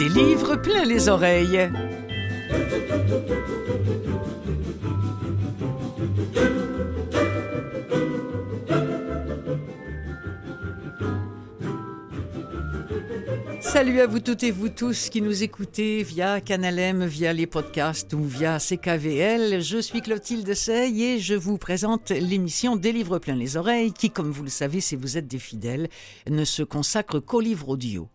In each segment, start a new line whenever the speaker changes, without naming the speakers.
Des livres plein les oreilles. Salut à vous toutes et vous tous qui nous écoutez via Canalem, via les podcasts ou via CKVL. Je suis Clotilde Sey et je vous présente l'émission Des livres plein les oreilles qui, comme vous le savez si vous êtes des fidèles, ne se consacre qu'aux livres audio.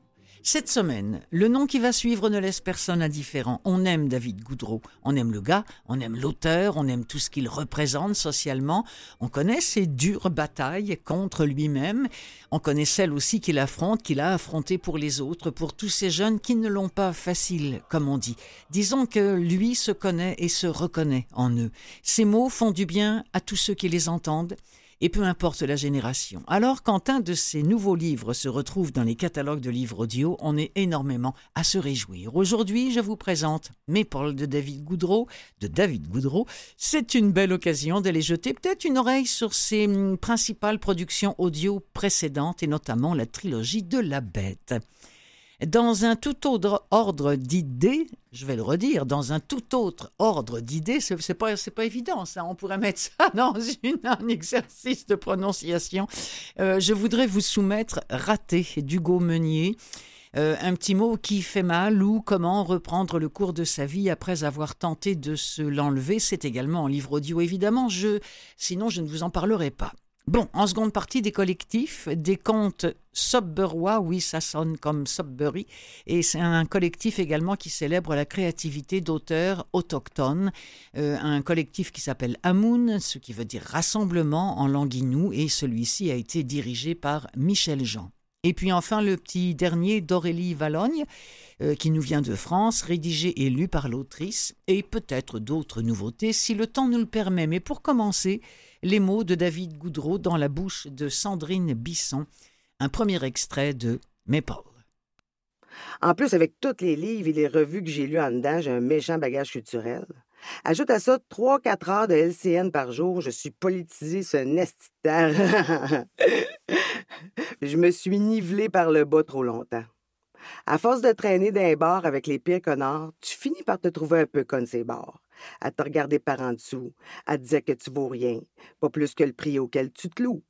Cette semaine, le nom qui va suivre ne laisse personne indifférent. On aime David Goudreau, on aime le gars, on aime l'auteur, on aime tout ce qu'il représente socialement, on connaît ses dures batailles contre lui-même, on connaît celles aussi qu'il affronte, qu'il a affrontées pour les autres, pour tous ces jeunes qui ne l'ont pas facile, comme on dit. Disons que lui se connaît et se reconnaît en eux. Ces mots font du bien à tous ceux qui les entendent et peu importe la génération. Alors, quand un de ces nouveaux livres se retrouve dans les catalogues de livres audio, on est énormément à se réjouir. Aujourd'hui, je vous présente Mes de David Goudreau, de David Goudreau. C'est une belle occasion d'aller jeter peut-être une oreille sur ses hum, principales productions audio précédentes et notamment la trilogie de la bête. Dans un tout autre ordre d'idées, je vais le redire, dans un tout autre ordre d'idées, c'est, c'est pas, pas évident, ça. On pourrait mettre ça dans un exercice de prononciation. Euh, je voudrais vous soumettre Raté d'Hugo Meunier. Euh, un petit mot qui fait mal ou comment reprendre le cours de sa vie après avoir tenté de se l'enlever. C'est également en livre audio, évidemment. Sinon, je ne vous en parlerai pas. Bon, en seconde partie des collectifs, des contes Subberois, oui, ça sonne comme Subbury, et c'est un collectif également qui célèbre la créativité d'auteurs autochtones, euh, un collectif qui s'appelle Amoun, ce qui veut dire rassemblement en langue et celui-ci a été dirigé par Michel Jean. Et puis enfin le petit dernier d'Aurélie Valogne, euh, qui nous vient de France, rédigé et lu par l'autrice, et peut-être d'autres nouveautés si le temps nous le permet. Mais pour commencer, les mots de David Goudreau dans la bouche de Sandrine Bisson, un premier extrait de Paul.
En plus, avec tous les livres et les revues que j'ai lues en dedans, j'ai un méchant bagage culturel. Ajoute à ça 3-4 heures de LCN par jour, je suis politisé ce nestitaire. je me suis nivelé par le bas trop longtemps. À force de traîner les bars avec les pires connards, tu finis par te trouver un peu comme ces bars à te regarder par en dessous, à te dire que tu vaux rien, pas plus que le prix auquel tu te loues.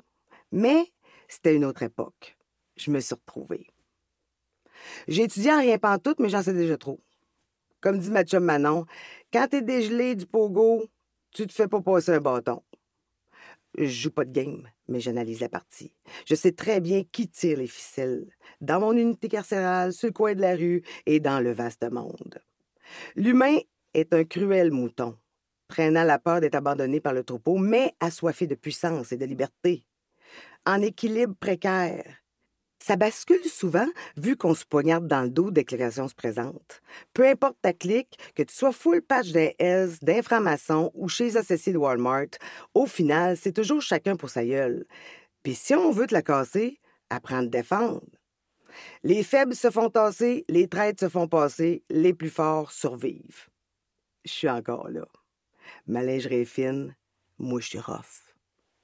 Mais c'était une autre époque. Je me suis retrouvée. J'ai étudié en rien pantoute, mais j'en sais déjà trop. Comme dit ma Manon, quand t'es dégelé du pogo, tu te fais pas passer un bâton. Je joue pas de game, mais j'analyse la partie. Je sais très bien qui tire les ficelles, dans mon unité carcérale, sur le coin de la rue et dans le vaste monde. L'humain est un cruel mouton, traînant la peur d'être abandonné par le troupeau, mais assoiffé de puissance et de liberté. En équilibre précaire. Ça bascule souvent vu qu'on se poignarde dans le dos dès que se présente. Peu importe ta clique, que tu sois full patch des Hells, d'inframaçons ou chez les associés de Walmart, au final, c'est toujours chacun pour sa gueule. Puis si on veut te la casser, apprends à te défendre. Les faibles se font tasser, les traîtres se font passer, les plus forts survivent je suis encore là. Ma lingerie est fine, moi je suis rough.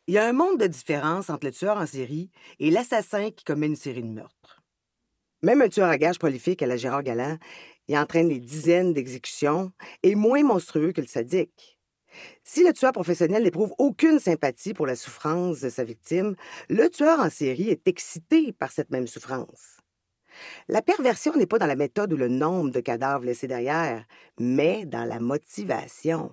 Il y a un monde de différence entre le tueur en série et l'assassin qui commet une série de meurtres. Même un tueur à gages prolifique à la Gérard Galland, il entraîne des dizaines d'exécutions, est moins monstrueux que le sadique. Si le tueur professionnel n'éprouve aucune sympathie pour la souffrance de sa victime, le tueur en série est excité par cette même souffrance. La perversion n'est pas dans la méthode ou le nombre de cadavres laissés derrière, mais dans la motivation.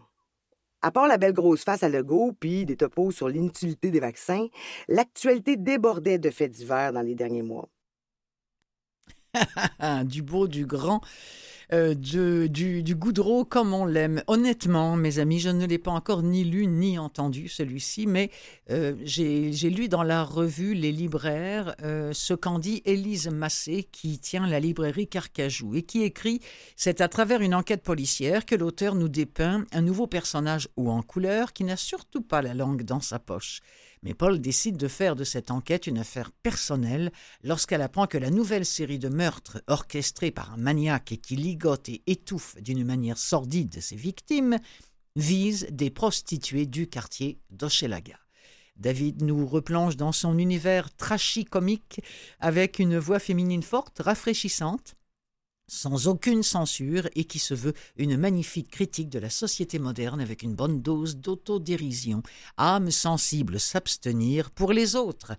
À part la belle grosse face à Legault puis des topos sur l'inutilité des vaccins, l'actualité débordait de faits divers dans les derniers mois.
du beau, du grand. Euh, du, Goudreau comme on l'aime. Honnêtement, mes amis, je ne l'ai pas encore ni lu ni entendu celui-ci, mais euh, j'ai lu dans la revue Les Libraires euh, ce qu'en dit Élise Massé, qui tient la librairie Carcajou et qui écrit C'est à travers une enquête policière que l'auteur nous dépeint un nouveau personnage haut en couleur qui n'a surtout pas la langue dans sa poche. Mais Paul décide de faire de cette enquête une affaire personnelle lorsqu'elle apprend que la nouvelle série de meurtres orchestrée par un maniaque et qui ligote et étouffe d'une manière sordide ses victimes vise des prostituées du quartier d'Ochelaga. David nous replonge dans son univers trashy comique avec une voix féminine forte, rafraîchissante, sans aucune censure et qui se veut une magnifique critique de la société moderne avec une bonne dose d'autodérision. Âme sensible s'abstenir pour les autres,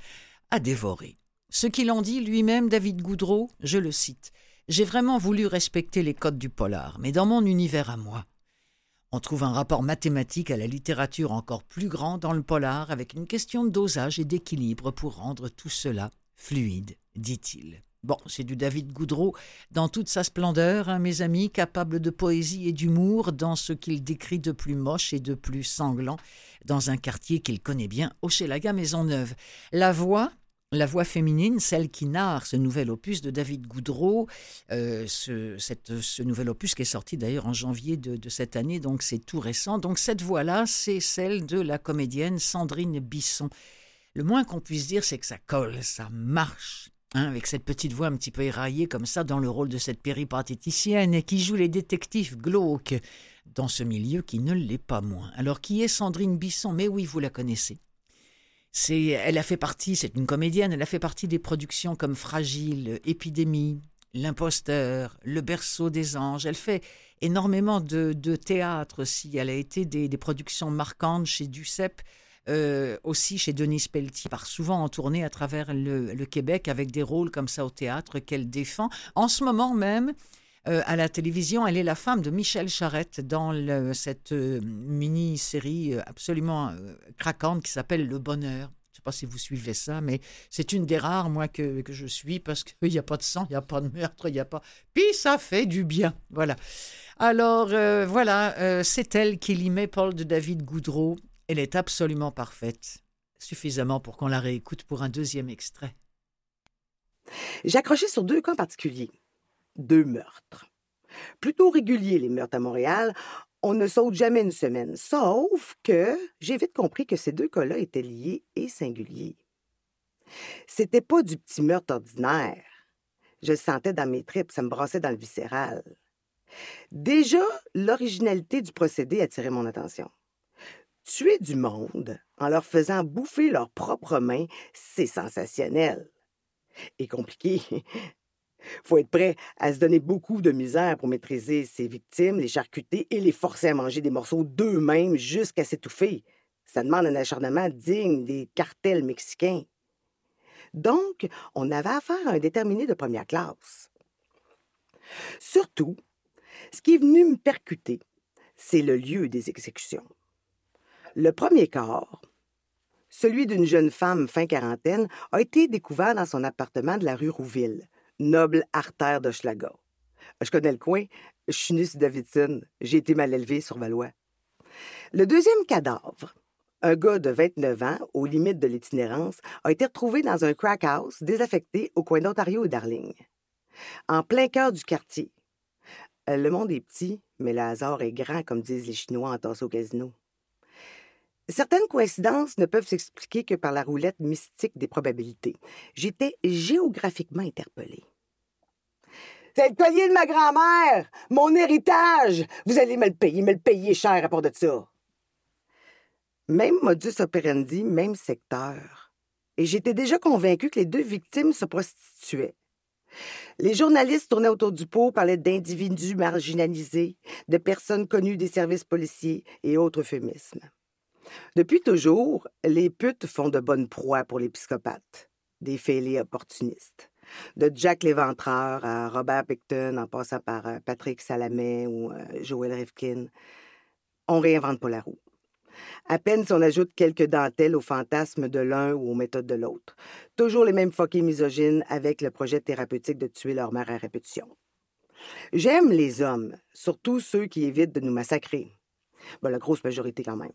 à dévorer. Ce qu'il en dit lui-même, David Goudreau, je le cite. J'ai vraiment voulu respecter les codes du polar, mais dans mon univers à moi. On trouve un rapport mathématique à la littérature encore plus grand dans le polar, avec une question de dosage et d'équilibre pour rendre tout cela fluide, dit-il. Bon, c'est du David Goudreau dans toute sa splendeur, hein, mes amis, capable de poésie et d'humour dans ce qu'il décrit de plus moche et de plus sanglant dans un quartier qu'il connaît bien, Hochelaga Maisonneuve. La voix, la voix féminine, celle qui narre ce nouvel opus de David Goudreau, euh, ce, nouvel opus qui est sorti d'ailleurs en janvier de, cette année, donc c'est tout récent. Donc cette voix-là, c'est celle de la comédienne Sandrine Bisson. Le moins qu'on puisse dire, c'est que ça colle, ça marche. Hein, avec cette petite voix un petit peu éraillée comme ça dans le rôle de cette péripatéticienne qui joue les détectives glauques dans ce milieu qui ne l'est pas moins. Alors qui est Sandrine Bisson? Mais oui, vous la connaissez. C'est, elle a fait partie, c'est une comédienne, elle a fait partie des productions comme Fragile, Épidémie, L'imposteur, Le berceau des anges. Elle fait énormément de, théâtre aussi. Elle a été des, des productions marquantes chez Duceppe euh, aussi chez Denise Pelletier, part souvent en tournée à travers le, Québec avec des rôles comme ça au théâtre qu'elle défend. En ce moment même, euh, à la télévision, elle est la femme de Michel Charette dans cette euh, mini-série absolument craquante qui s'appelle Le Bonheur. Je ne sais pas si vous suivez ça, mais c'est une des rares, moi, que, que je suis parce qu'il n'y a pas de sang, il n'y a pas de meurtre, il n'y a pas. Puis ça fait du bien. Voilà. Alors, voilà, c'est elle qui met Paul de David Goudreau elle est absolument parfaite, suffisamment pour qu'on la réécoute pour un deuxième extrait.
J'ai accroché sur deux cas particuliers. Deux meurtres. Plutôt réguliers, les meurtres à Montréal. On ne saute jamais une semaine. Sauf que j'ai vite compris que ces deux cas-là étaient liés et singuliers. C'était pas du petit meurtre ordinaire. Je le sentais dans mes tripes, ça me brassait dans le viscéral. Déjà, l'originalité du procédé attirait mon attention. Tuer du monde en leur faisant bouffer leurs propres mains, c'est sensationnel. Et compliqué. Faut être prêt à se donner beaucoup de misère pour maîtriser ses victimes, les charcuter et les forcer à manger des morceaux d'eux-mêmes jusqu'à s'étouffer. Ça demande un acharnement digne des cartels mexicains. Donc, on avait affaire à un déterminé de première classe. Surtout, ce qui est venu me percuter, c'est le lieu des exécutions. Le premier corps, celui d'une jeune femme fin quarantaine, a été découvert dans son appartement de la rue Rouville, noble artère de. Je connais le coin, je suis Davidson, j'ai été mal élevée sur Valois. Le deuxième cadavre, un gars de 29 ans, aux limites de l'itinérance, a été retrouvé dans un crack house désaffecté au coin d'Ontario et Darling. En plein cœur du quartier. Le monde est petit, mais le hasard est grand, comme disent les Chinois en tasse au casino. Certaines coïncidences ne peuvent s'expliquer que par la roulette mystique des probabilités. J'étais géographiquement interpellée. C'est le collier de ma grand-mère! Mon héritage! Vous allez me le payer, me le payer cher à part de ça. Même modus operandi, même secteur. Et j'étais déjà convaincue que les deux victimes se prostituaient. Les journalistes tournaient autour du pot, parlaient d'individus marginalisés, de personnes connues des services policiers et autres euphémismes. Depuis toujours, les putes font de bonnes proies pour les psychopathes, des fêlés opportunistes. De Jack l'Éventreur à Robert Picton, en passant par euh, Patrick Salamet ou euh, Joel Rifkin, on réinvente pas la roue. À peine si on ajoute quelques dentelles aux fantasmes de l'un ou aux méthodes de l'autre. Toujours les mêmes foqués misogynes avec le projet thérapeutique de tuer leur mère à répétition. J'aime les hommes, surtout ceux qui évitent de nous massacrer. Ben, la grosse majorité quand même.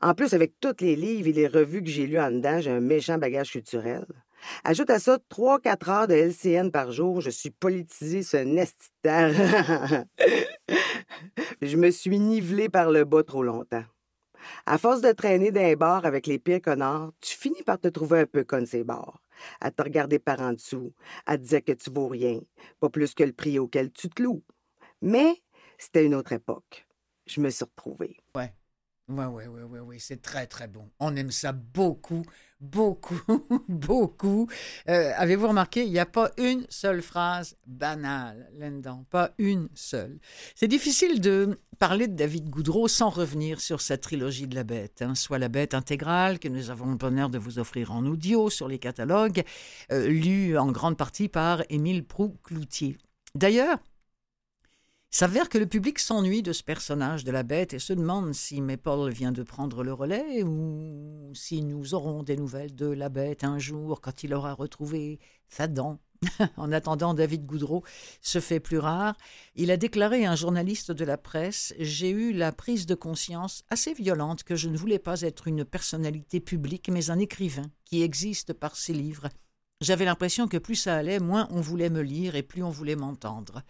En plus, avec tous les livres et les revues que j'ai lus en dedans, j'ai un méchant bagage culturel. Ajoute à ça 3-4 heures de LCN par jour, je suis politisé ce nest Je me suis nivelé par le bas trop longtemps. À force de traîner les bars avec les pires connards, tu finis par te trouver un peu comme ces bars, à te regarder par en dessous, à te dire que tu vaux rien, pas plus que le prix auquel tu te loues. Mais c'était une autre époque. Je me suis retrouvée.
Ouais. Oui, oui, oui, oui, oui, c'est très, très bon. On aime ça beaucoup, beaucoup, beaucoup. Euh, avez-vous remarqué, il n'y a pas une seule phrase banale là-dedans, pas une seule. C'est difficile de parler de David Goudreau sans revenir sur sa trilogie de la bête, hein. soit la bête intégrale que nous avons le bonheur de vous offrir en audio sur les catalogues, euh, lu en grande partie par Émile Proux-Cloutier. D'ailleurs, s'avère que le public s'ennuie de ce personnage de la bête et se demande si Maple vient de prendre le relais ou si nous aurons des nouvelles de la bête un jour quand il aura retrouvé sa dent. en attendant, David Goudreau se fait plus rare. Il a déclaré à un journaliste de la presse J'ai eu la prise de conscience assez violente que je ne voulais pas être une personnalité publique, mais un écrivain qui existe par ses livres. J'avais l'impression que plus ça allait, moins on voulait me lire et plus on voulait m'entendre.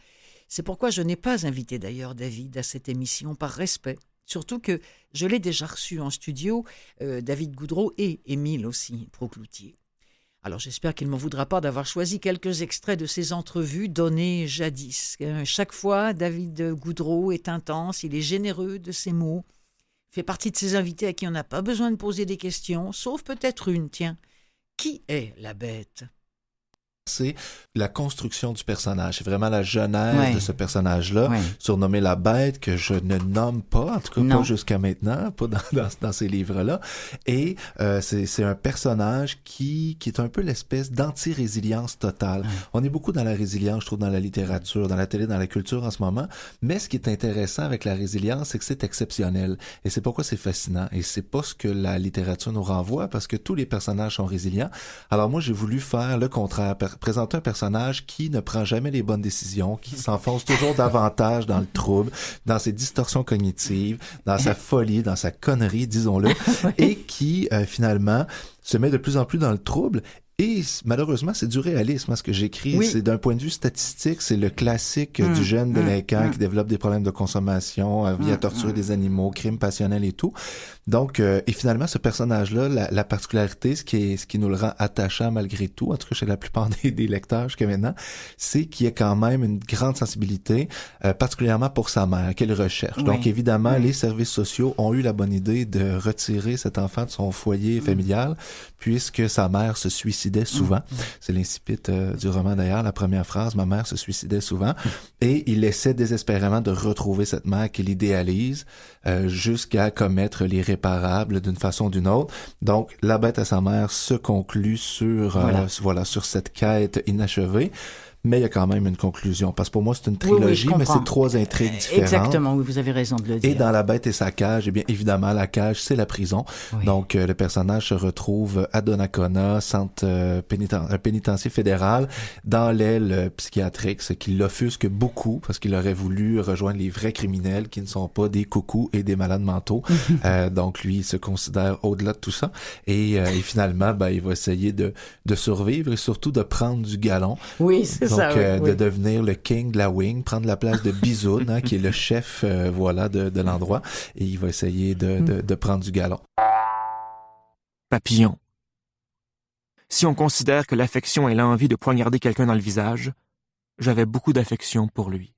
C'est pourquoi je n'ai pas invité d'ailleurs David à cette émission par respect. Surtout que je l'ai déjà reçu en studio, euh, David Goudreau et Émile aussi, Procloutier. Alors j'espère qu'il ne m'en voudra pas d'avoir choisi quelques extraits de ces entrevues données jadis. Euh, chaque fois, David Goudreau est intense, il est généreux de ses mots, fait partie de ces invités à qui on n'a pas besoin de poser des questions, sauf peut-être une, tiens. Qui est la bête?
C'est la construction du personnage. C'est vraiment la genèse de ce personnage-là, surnommé la bête, que je ne nomme pas, en tout cas pas jusqu'à maintenant, pas dans, dans, dans ces livres-là. Et euh, c'est un personnage qui, qui est un peu l'espèce d'anti-résilience totale. On est beaucoup dans la résilience, je trouve, dans la littérature, dans la télé, dans la culture en ce moment. Mais ce qui est intéressant avec la résilience, c'est que c'est exceptionnel. Et c'est pourquoi c'est fascinant. Et c'est pas ce que la littérature nous renvoie, parce que tous les personnages sont résilients. Alors moi, j'ai voulu faire le contraire présenter un personnage qui ne prend jamais les bonnes décisions, qui s'enfonce toujours davantage dans le trouble, dans ses distorsions cognitives, dans sa folie, dans sa connerie, disons-le, et qui euh, finalement se met de plus en plus dans le trouble et malheureusement, c'est du réalisme. Hein, ce que j'écris, c'est d'un point de vue statistique, c'est le classique du mmh, jeune délinquant mmh. qui développe des problèmes de consommation, euh, vient torturer des animaux, crimes passionnels et tout. Donc, euh, et finalement, ce personnage-là, la, la, particularité, ce qui est, ce qui nous le rend attachant malgré tout, en tout cas chez la plupart des, des lecteurs jusqu'à maintenant, c'est qu'il y a quand même une grande sensibilité, euh, particulièrement pour sa mère, qu'elle recherche. Donc, évidemment, les services sociaux ont eu la bonne idée de retirer cet enfant de son foyer familial, puisque sa mère se suicide souvent. Mm. C'est l'incipit euh, du roman d'ailleurs, la première phrase, ma mère se suicidait souvent. Et il essaie désespérément de retrouver cette mère qu'il idéalise euh, jusqu'à commettre l'irréparable d'une façon ou d'une autre. Donc, la bête à sa mère se conclut sur, euh, voilà sur cette quête inachevée mais il y a quand même une conclusion. Parce que pour moi, c'est une trilogie, mais c'est trois intrigues différentes.
Exactement, oui, vous avez raison de le dire.
Et dans La Bête et sa cage, eh bien, évidemment, la cage, c'est la prison. Donc, euh, le personnage se retrouve à Donnacona, centre euh, euh, pénitentiaire fédéral, dans l'aile psychiatrique, ce qui l'offusque beaucoup, parce qu'il aurait voulu rejoindre les vrais criminels qui ne sont pas des coucous et des malades mentaux. donc, lui, il se considère au-delà de tout ça. Et, et finalement, ben, il va essayer de, de survivre et surtout de prendre du galon.
Oui, c'est
donc, euh, de devenir le king de la wing, prendre la place de Bizoun, hein, qui est le chef, euh, voilà, de, de l'endroit, et il va essayer de, de, de prendre du galon.
Papillon. Si on considère que l'affection est l'envie de poignarder quelqu'un dans le visage, j'avais beaucoup d'affection pour lui.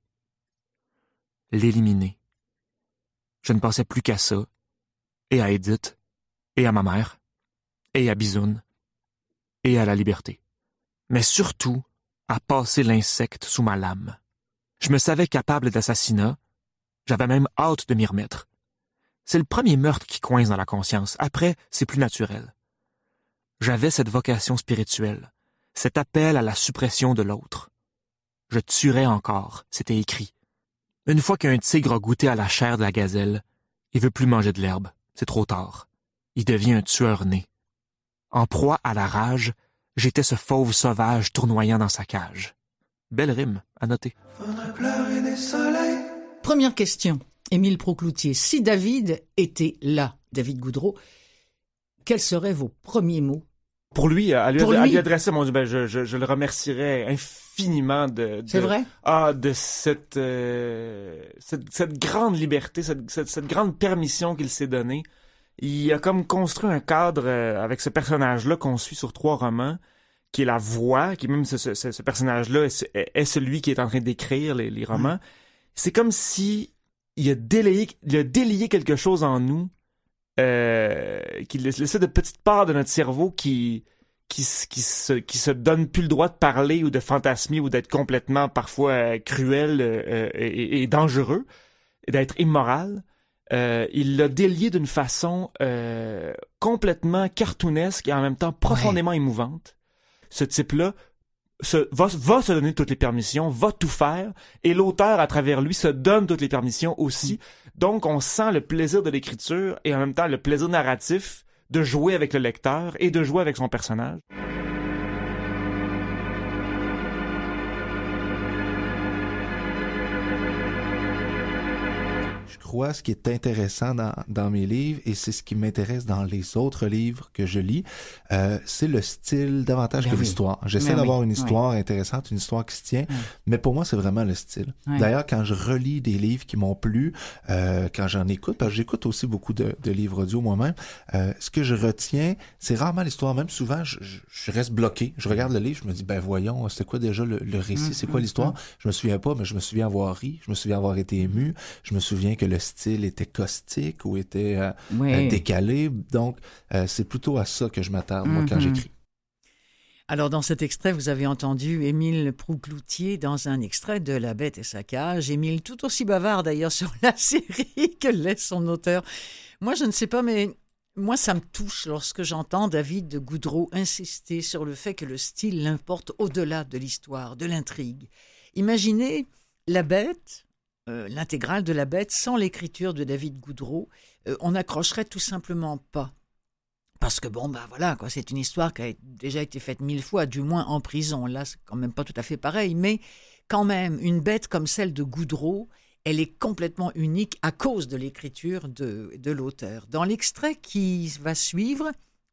L'éliminer. Je ne pensais plus qu'à ça, et à Edith, et à ma mère, et à Bizoun, et à la liberté. Mais surtout à passer l'insecte sous ma lame. Je me savais capable d'assassinat. J'avais même hâte de m'y remettre. C'est le premier meurtre qui coince dans la conscience. Après, c'est plus naturel. J'avais cette vocation spirituelle, cet appel à la suppression de l'autre. Je tuerais encore, c'était écrit. Une fois qu'un tigre a goûté à la chair de la gazelle, il veut plus manger de l'herbe. C'est trop tard. Il devient un tueur né. En proie à la rage, J'étais ce fauve sauvage tournoyant dans sa cage. Belle rime, à noter.
Première question, Émile Procloutier. Si David était là, David Goudreau, quels seraient vos premiers mots?
Pour lui, à lui, adresser, mon Dieu, ben, je, je, le remercierais infiniment de,
C'est vrai?
Ah, de cette, euh, cette, cette, grande liberté, cette, cette, cette grande permission qu'il s'est donnée il a comme construit un cadre euh, avec ce personnage-là qu'on suit sur trois romans, qui est la voix, qui même ce, ce, personnage-là est, celui qui est en train d'écrire les, les, romans. C'est comme si il a délayé, il a délié quelque chose en nous euh, qui laissait de petites parts de notre cerveau qui qui, qui, se, qui se donne plus le droit de parler ou de fantasmer ou d'être complètement parfois euh, cruel euh, et, et, dangereux, d'être immoral. Euh, il l'a délié d'une façon euh, complètement cartoonesque et en même temps profondément émouvante. Ce type-là se, va, va, se donner toutes les permissions, va tout faire, et l'auteur, à travers lui, se donne toutes les permissions aussi. Mm. Donc, on sent le plaisir de l'écriture et en même temps le plaisir narratif de jouer avec le lecteur et de jouer avec son personnage.
Crois, ce qui est intéressant dans, dans mes livres, et c'est ce qui m'intéresse dans les autres livres que je lis, euh, c'est le style davantage ben que l'histoire. J'essaie ben d'avoir une histoire intéressante, une histoire qui se tient, mais pour moi, c'est vraiment le style. D'ailleurs, quand je relis des livres qui m'ont plu, euh, quand j'en écoute, parce que j'écoute aussi beaucoup de, de livres audio moi-même, euh, ce que je retiens, c'est rarement l'histoire. Même souvent, je, je, reste bloqué. Je regarde le livre, je me dis, ben voyons, c'était quoi déjà le, le récit, c'est quoi mm, mm, l'histoire? Mm. Je me souviens pas, mais je me souviens avoir ri, je me souviens avoir été ému, je me souviens que le style était caustique ou était euh, euh, décalé. Donc, euh, c'est plutôt à ça que je m'attarde, moi, quand mhm. j'écris.
Alors, dans cet extrait, vous avez entendu Émile Proucloutier dans un extrait de La Bête et sa cage. Émile, tout aussi bavard d'ailleurs sur la série que laisse son auteur. Moi, je ne sais pas, mais moi, ça me touche lorsque j'entends David de Goudreau insister sur le fait que le style l'importe au-delà de l'histoire, de l'intrigue. Imaginez La Bête, euh, l'intégrale de la bête sans l'écriture de David Goudreau, euh, on n'accrocherait tout simplement pas. Parce que bon, bah voilà, quoi, c'est une histoire qui a déjà été faite mille fois, du moins en prison. Là, c'est quand même pas tout à fait pareil, mais quand même, une bête comme celle de Goudreau, elle est complètement unique à cause de l'écriture de, de l'auteur. Dans l'extrait qui va suivre,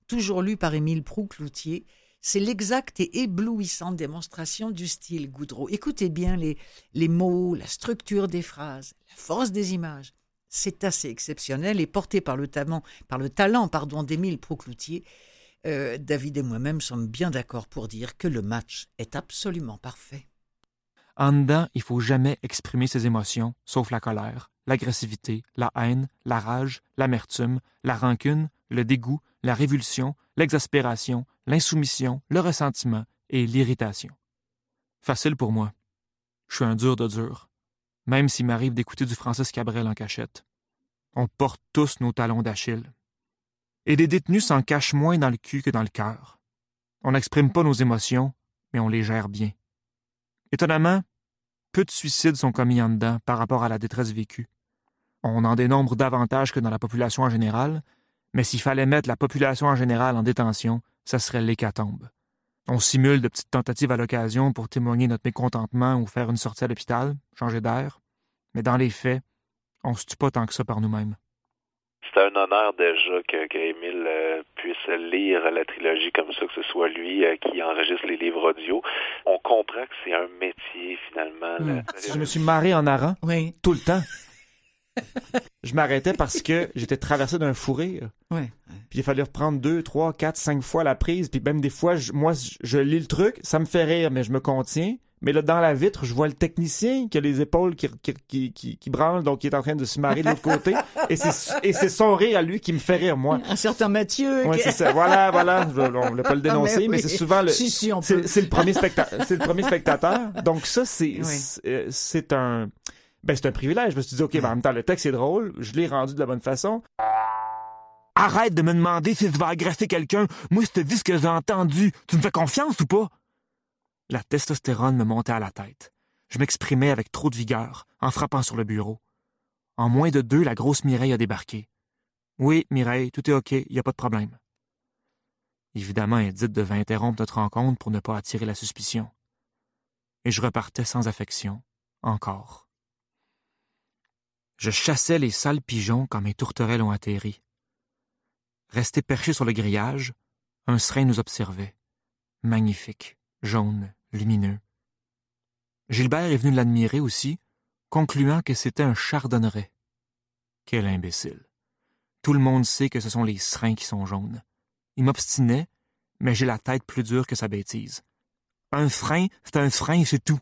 toujours lu par Émile Proux-Cloutier, c'est l'exacte et éblouissante démonstration du style Goudreau. Écoutez bien les, mots, la structure des phrases, la force des images. C'est assez exceptionnel et porté par le talent, par le talent pardon, d'Émile Procloutier. Euh, David et moi-même sommes bien d'accord pour dire que le match est absolument parfait.
En dedans, il faut jamais exprimer ses émotions, sauf la colère, l'agressivité, la haine, la rage, l'amertume, la rancune, le dégoût, la révulsion, l'exaspération, l'insoumission, le ressentiment et l'irritation. Facile pour moi. Je suis un dur de dur, même s'il m'arrive d'écouter du Francis Cabrel en cachette. On porte tous nos talons d'Achille. Et des détenus s'en cachent moins dans le cul que dans le cœur. On n'exprime pas nos émotions, mais on les gère bien. Étonnamment, peu de suicides sont commis en dedans par rapport à la détresse vécue. On en dénombre davantage que dans la population en général, mais s'il fallait mettre la population en général en détention, ça serait l'hécatombe. On simule de petites tentatives à l'occasion pour témoigner notre mécontentement ou faire une sortie à l'hôpital, changer d'air, mais dans les faits, on se tue pas tant que ça par nous-mêmes.
C'est un honneur déjà que, euh, puisse lire la trilogie comme ça, que ce soit lui euh, qui enregistre les livres audio. On comprend que c'est un métier finalement. Hmm.
Je me suis marré en arrant oui. tout le temps je m'arrêtais parce que j'étais traversé d'un fou rire. Puis il fallait reprendre deux, trois, quatre, cinq fois la prise. Puis même des fois, moi, je lis le truc, ça me fait rire, mais je me contiens. Mais là, dans la vitre, je vois le technicien qui a les épaules qui, qui, qui, qui, branlent, donc qui est en train de se marrer de l'autre côté. Et c'est son rire à lui qui me fait rire, moi.
Un certain Mathieu.
C'est ça. Voilà, voilà. on ne voulait pas le dénoncer, mais, c'est souvent le. c'est le premier spectateur. c'est le premier spectateur. Donc ça, c'est euh, c'est un ben c'est un privilège. Je me suis dit, OK, ben, en même temps, le texte est drôle, je l'ai rendu de la bonne façon. Arrête de me demander si tu vas agresser quelqu'un. Moi, je te dis ce que j'ai entendu. Tu me fais confiance ou pas? La testostérone me montait à la tête. Je m'exprimais avec trop de vigueur, en frappant sur le bureau. En moins de deux, la grosse Mireille a débarqué. Oui, Mireille, tout est OK, il n'y a pas de problème. Évidemment, Edith devait interrompre notre rencontre pour ne pas attirer la suspicion. Et je repartais sans affection, encore. Je chassais les sales pigeons quand mes tourterelles ont atterri. Resté perché sur le grillage, un serin nous observait. Magnifique, jaune, lumineux. Gilbert est venu l'admirer aussi, concluant que c'était un chardonneret. Quel imbécile. Tout le monde sait que ce sont les serins qui sont jaunes. Il m'obstinait, mais j'ai la tête plus dure que sa bêtise. Un frein, c'est un frein, c'est tout.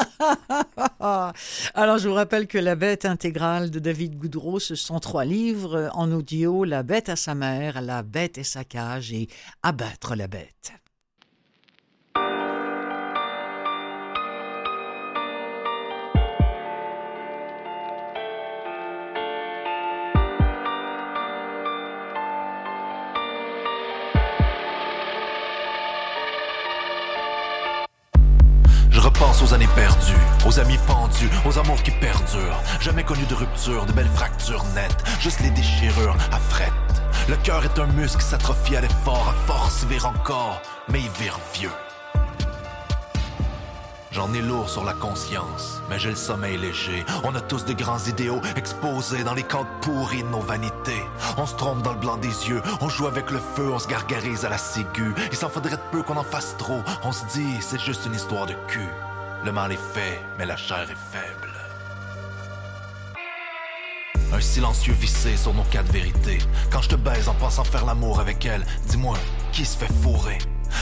Alors, je vous rappelle que La Bête intégrale de David Goudreau, ce sont trois livres en audio La Bête à sa mère, La Bête et sa cage et Abattre la Bête.
Aux amis pendus, aux amours qui perdurent. Jamais connu de rupture, de belles fractures nettes, juste les déchirures à fret. Le cœur est un muscle qui s'atrophie à l'effort, à force vire encore, mais il vire vieux. J'en ai lourd sur la conscience, mais j'ai le sommeil léger. On a tous de grands idéaux exposés dans les camps pourris de nos vanités. On se trompe dans le blanc des yeux, on joue avec le feu, on se gargarise à la ciguë. Il s'en faudrait peu qu'on en fasse trop. On se dit, c'est juste une histoire de cul. Le mal est fait, mais la chair est faible. Un silencieux vissé sur nos quatre vérités. Quand je te baise en pensant faire l'amour avec elle, dis-moi, qui se fait fourrer?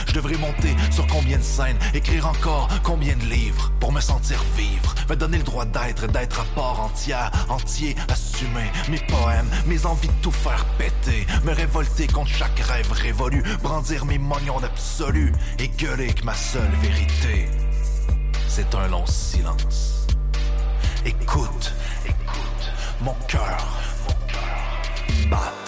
Je devrais monter sur combien de scènes, écrire encore combien de livres pour me sentir vivre, me donner le droit d'être, d'être à part entière, entier, assumer mes poèmes, mes envies de tout faire péter, me révolter contre chaque rêve révolu, brandir mes mognons d'absolu et gueuler que ma seule vérité c'est un long silence. Écoute, écoute, mon cœur, mon cœur battre.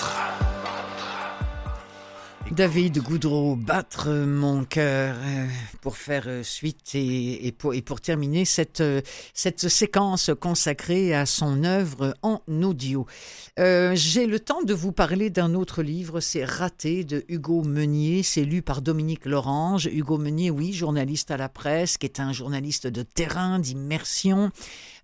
David Goudreau, battre mon cœur, euh, pour faire euh, suite et, pour, terminer cette, euh, cette séquence consacrée à son œuvre en audio. J'ai le temps de vous parler d'un autre livre, c'est Raté de Hugo Meunier, c'est lu par Dominique Lorange. Hugo Meunier, oui, journaliste à la presse, qui est un journaliste de terrain, d'immersion.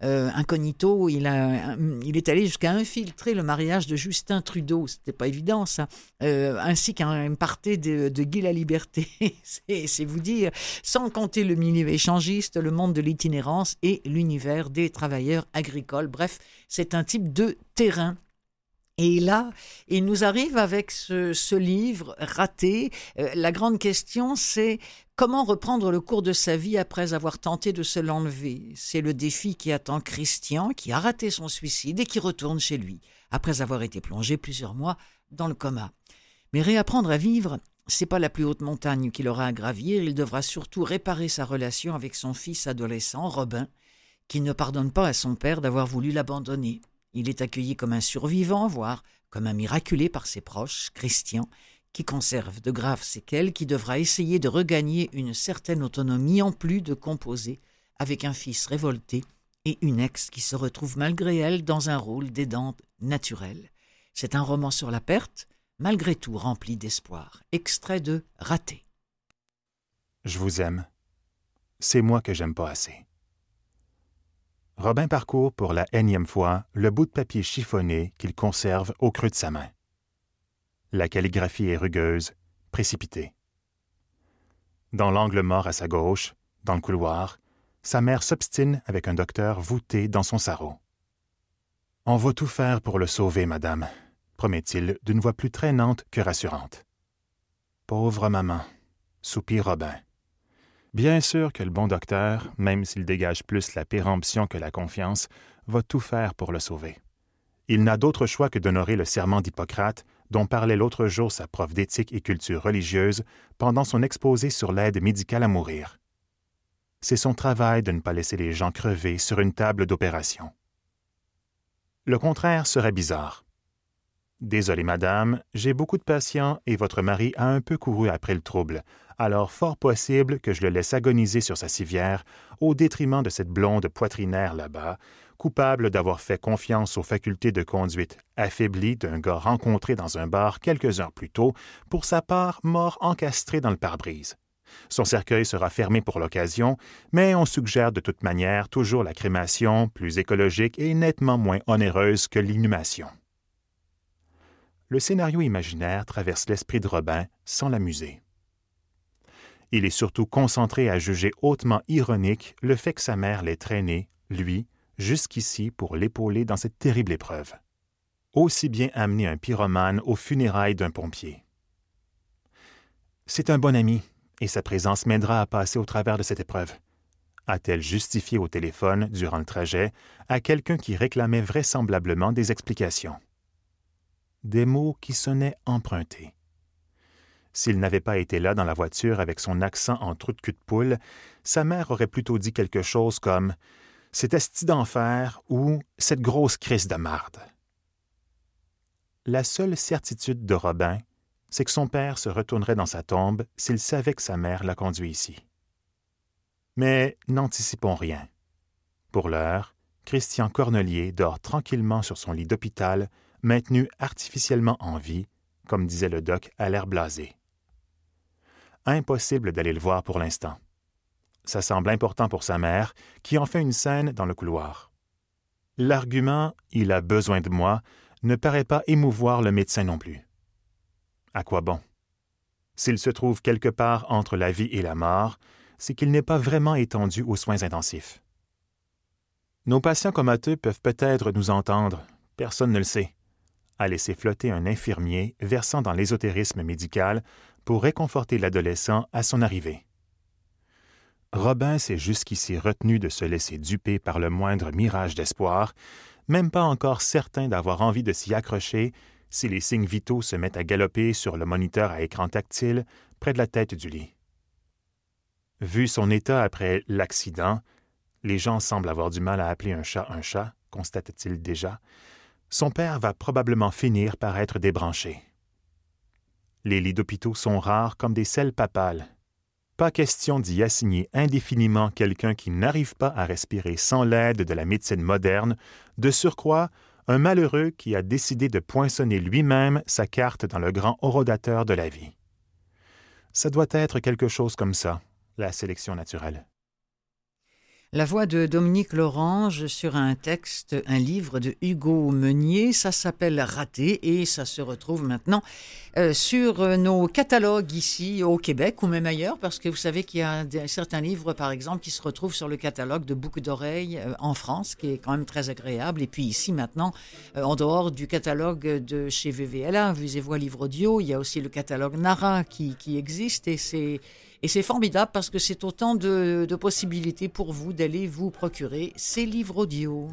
Euh, incognito, il, a, il est allé jusqu'à infiltrer le mariage de Justin Trudeau. C'était pas évident, ça. Euh, ainsi qu'un parté de, de Guy la Liberté. C'est vous dire, sans compter le milieu échangiste, le monde de l'itinérance et l'univers des travailleurs agricoles. Bref, c'est un type de terrain et là, il nous arrive avec ce, livre raté. Euh, la grande question, c'est comment reprendre le cours de sa vie après avoir tenté de se l'enlever? C'est le défi qui attend Christian, qui a raté son suicide et qui retourne chez lui, après avoir été plongé plusieurs mois dans le coma. Mais réapprendre à vivre, c'est pas la plus haute montagne qu'il aura à gravir. Il devra surtout réparer sa relation avec son fils adolescent, Robin, qui ne pardonne pas à son père d'avoir voulu l'abandonner. Il est accueilli comme un survivant, voire comme un miraculé par ses proches, Christian, qui conserve de graves séquelles, qui devra essayer de regagner une certaine autonomie en plus de composer avec un fils révolté et une ex qui se retrouve malgré elle dans un rôle d'aidante naturelle. C'est un roman sur la perte, malgré tout rempli d'espoir. Extrait de Raté.
Je vous aime. C'est moi que j'aime pas assez. Robin parcourt pour la énième fois le bout de papier chiffonné qu'il conserve au creux de sa main. La calligraphie est rugueuse, précipitée. Dans l'angle mort à sa gauche, dans le couloir, sa mère s'obstine avec un docteur voûté dans son sarrau. On va tout faire pour le sauver, madame, promet-il d'une voix plus traînante que rassurante. Pauvre maman, soupire Robin. Bien sûr que le bon docteur, même s'il dégage plus la péremption que la confiance, va tout faire pour le sauver. Il n'a d'autre choix que d'honorer le serment d'Hippocrate, dont parlait l'autre jour sa prof d'éthique et culture religieuse pendant son exposé sur l'aide médicale à mourir. C'est son travail de ne pas laisser les gens crever sur une table d'opération. Le contraire serait bizarre. Désolé, madame, j'ai beaucoup de patients et votre mari a un peu couru après le trouble, alors fort possible que je le laisse agoniser sur sa civière au détriment de cette blonde poitrinaire là-bas, coupable d'avoir fait confiance aux facultés de conduite affaiblies d'un gars rencontré dans un bar quelques heures plus tôt, pour sa part mort encastré dans le pare-brise. Son cercueil sera fermé pour l'occasion, mais on suggère de toute manière toujours la crémation, plus écologique et nettement moins onéreuse que l'inhumation le scénario imaginaire traverse l'esprit de Robin sans l'amuser. Il est surtout concentré à juger hautement ironique le fait que sa mère l'ait traîné, lui, jusqu'ici pour l'épauler dans cette terrible épreuve. Aussi bien amener un pyromane aux funérailles d'un pompier. C'est un bon ami, et sa présence m'aidera à passer au travers de cette épreuve. a-t-elle justifié au téléphone, durant le trajet, à quelqu'un qui réclamait vraisemblablement des explications. Des mots qui sonnaient empruntés. S'il n'avait pas été là dans la voiture avec son accent en trou de cul de poule, sa mère aurait plutôt dit quelque chose comme Cet esti d'enfer ou Cette grosse crise de marde. La seule certitude de Robin, c'est que son père se retournerait dans sa tombe s'il savait que sa mère l'a conduit ici. Mais n'anticipons rien. Pour l'heure, Christian Cornelier dort tranquillement sur son lit d'hôpital, maintenu artificiellement en vie, comme disait le doc à l'air blasé. Impossible d'aller le voir pour l'instant. Ça semble important pour sa mère, qui en fait une scène dans le couloir. L'argument Il a besoin de moi ne paraît pas émouvoir le médecin non plus. À quoi bon? S'il se trouve quelque part entre la vie et la mort, c'est qu'il n'est pas vraiment étendu aux soins intensifs. Nos patients comateux peuvent peut-être nous entendre, personne ne le sait, a laissé flotter un infirmier versant dans l'ésotérisme médical pour réconforter l'adolescent à son arrivée. Robin s'est jusqu'ici retenu de se laisser duper par le moindre mirage d'espoir, même pas encore certain d'avoir envie de s'y accrocher si les signes vitaux se mettent à galoper sur le moniteur à écran tactile près de la tête du lit. Vu son état après l'accident, les gens semblent avoir du mal à appeler un chat un chat, constate-t-il déjà, son père va probablement finir par être débranché. Les lits d'hôpitaux sont rares comme des selles papales. Pas question d'y assigner indéfiniment quelqu'un qui n'arrive pas à respirer sans l'aide de la médecine moderne, de surcroît un malheureux qui a décidé de poinçonner lui-même sa carte dans le grand horodateur de la vie. Ça doit être quelque chose comme ça, la sélection naturelle.
La voix de Dominique Lorange sur un texte, un livre de Hugo Meunier. Ça s'appelle Raté et ça se retrouve maintenant euh, sur euh, nos catalogues ici au Québec ou même ailleurs parce que vous savez qu'il y a certains livres, par exemple, qui se retrouvent sur le catalogue de Boucle d'oreilles euh, en France, qui est quand même très agréable. Et puis ici maintenant, en dehors du catalogue de chez VVLA, Vues Voix Livre Audio, il y a aussi le catalogue Nara qui existe et c'est et c'est formidable parce que c'est autant de, possibilités pour vous d'aller vous procurer ces livres audio.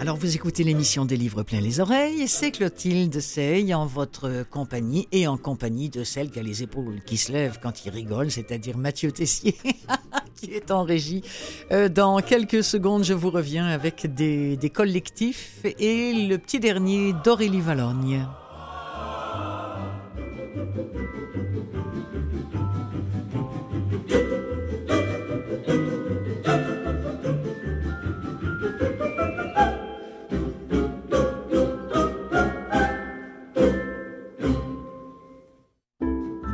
Alors vous écoutez l'émission des livres pleins les oreilles, c'est Clotilde Sey en votre compagnie et en compagnie de celle qui a les épaules qui se lèvent quand il rigole, c'est-à-dire Mathieu Tessier qui est en régie. Euh, dans quelques secondes, je vous reviens avec des, collectifs et le petit dernier d'Aurélie Valogne.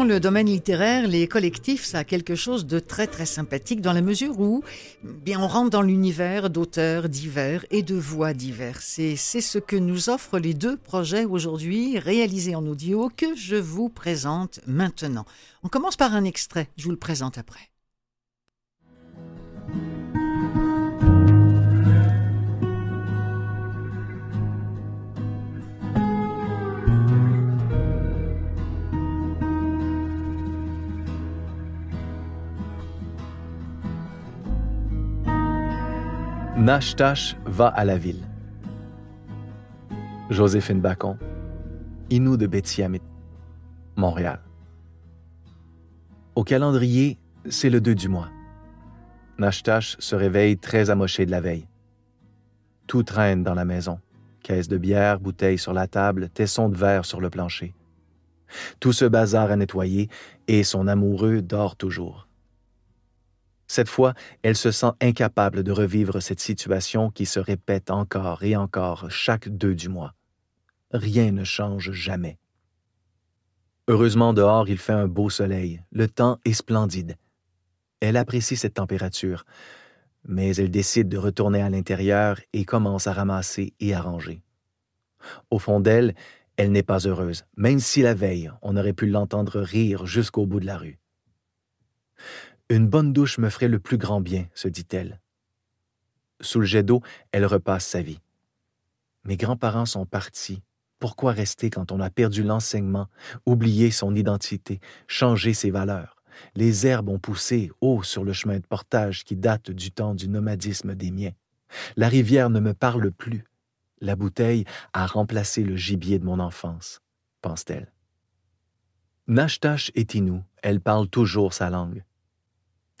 Dans le domaine littéraire, les collectifs, ça a quelque chose de très très sympathique dans la mesure où bien, on rentre dans l'univers d'auteurs divers et de voix diverses. Et c'est ce que nous offrent les deux projets aujourd'hui réalisés en audio que je vous présente maintenant. On commence par un extrait, je vous le présente après.
Nashtash va à la ville. Joséphine Bacon, Inou de Bethiamit, Montréal. Au calendrier, c'est le 2 du mois. Nashtash se réveille très amoché de la veille. Tout traîne dans la maison. Caisse de bière, bouteilles sur la table, tesson de verre sur le plancher. Tout ce bazar à nettoyer et son amoureux dort toujours. Cette fois, elle se sent incapable de revivre cette situation qui se répète encore et encore chaque deux du mois. Rien ne change jamais. Heureusement, dehors, il fait un beau soleil. Le temps est splendide. Elle apprécie cette température, mais elle décide de retourner à l'intérieur et commence à ramasser et à ranger. Au fond d'elle, Elle n'est pas heureuse, même si la veille, on aurait pu l'entendre rire jusqu'au bout de la rue. Une bonne douche me ferait le plus grand bien, se dit-elle. Sous le jet d'eau, elle repasse sa vie. Mes grands-parents sont partis. Pourquoi rester quand on a perdu l'enseignement, oublié son identité, changé ses valeurs? Les herbes ont poussé haut sur le chemin de portage qui date du temps du nomadisme des miens. La rivière ne me parle plus. La bouteille a remplacé le gibier de mon enfance, pense-t-elle. Nashtash est inou, elle parle toujours sa langue.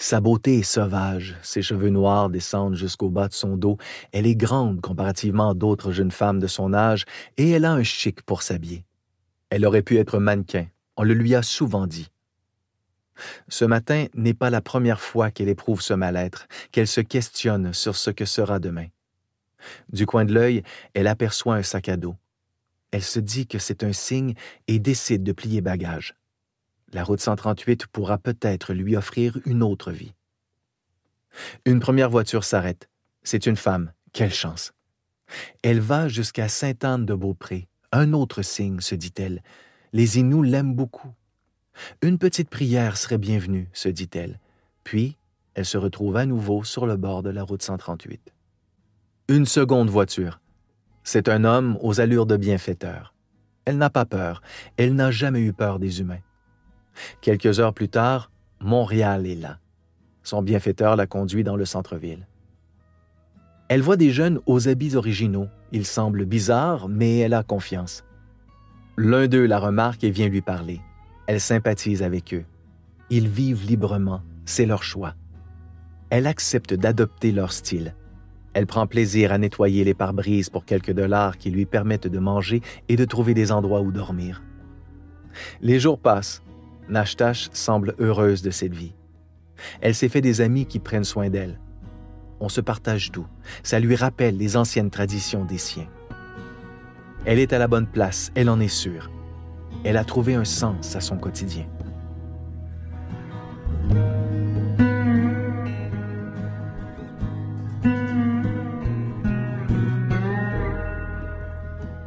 Sa beauté est sauvage, ses cheveux noirs descendent jusqu'au bas de son dos, elle est grande comparativement à d'autres jeunes femmes de son âge, et elle a un chic pour s'habiller. Elle aurait pu être mannequin, on le lui a souvent dit. Ce matin n'est pas la première fois qu'elle éprouve ce mal-être, qu'elle se questionne sur ce que sera demain. Du coin de l'œil, elle aperçoit un sac à dos. Elle se dit que c'est un signe et décide de plier bagage. La route 138 pourra peut-être lui offrir une autre vie. Une première voiture s'arrête. C'est une femme. Quelle chance. Elle va jusqu'à Sainte-Anne-de-Beaupré. Un autre signe, se dit-elle. Les Inuits l'aiment beaucoup. Une petite prière serait bienvenue, se dit-elle. Puis, elle se retrouve à nouveau sur le bord de la route 138. Une seconde voiture. C'est un homme aux allures de bienfaiteur. Elle n'a pas peur, elle n'a jamais eu peur des humains. Quelques heures plus tard, Montréal est là. Son bienfaiteur la conduit dans le centre-ville. Elle voit des jeunes aux habits originaux. Ils semblent bizarres, mais elle a confiance. L'un d'eux la remarque et vient lui parler. Elle sympathise avec eux. Ils vivent librement, c'est leur choix. Elle accepte d'adopter leur style. Elle prend plaisir à nettoyer les pare-brises pour quelques dollars qui lui permettent de manger et de trouver des endroits où dormir. Les jours passent. Nashtash semble heureuse de cette vie. Elle s'est fait des amis qui prennent soin d'elle. On se partage tout. Ça lui rappelle les anciennes traditions des siens. Elle est à la bonne place, elle en est sûre elle a trouvé un sens à son quotidien.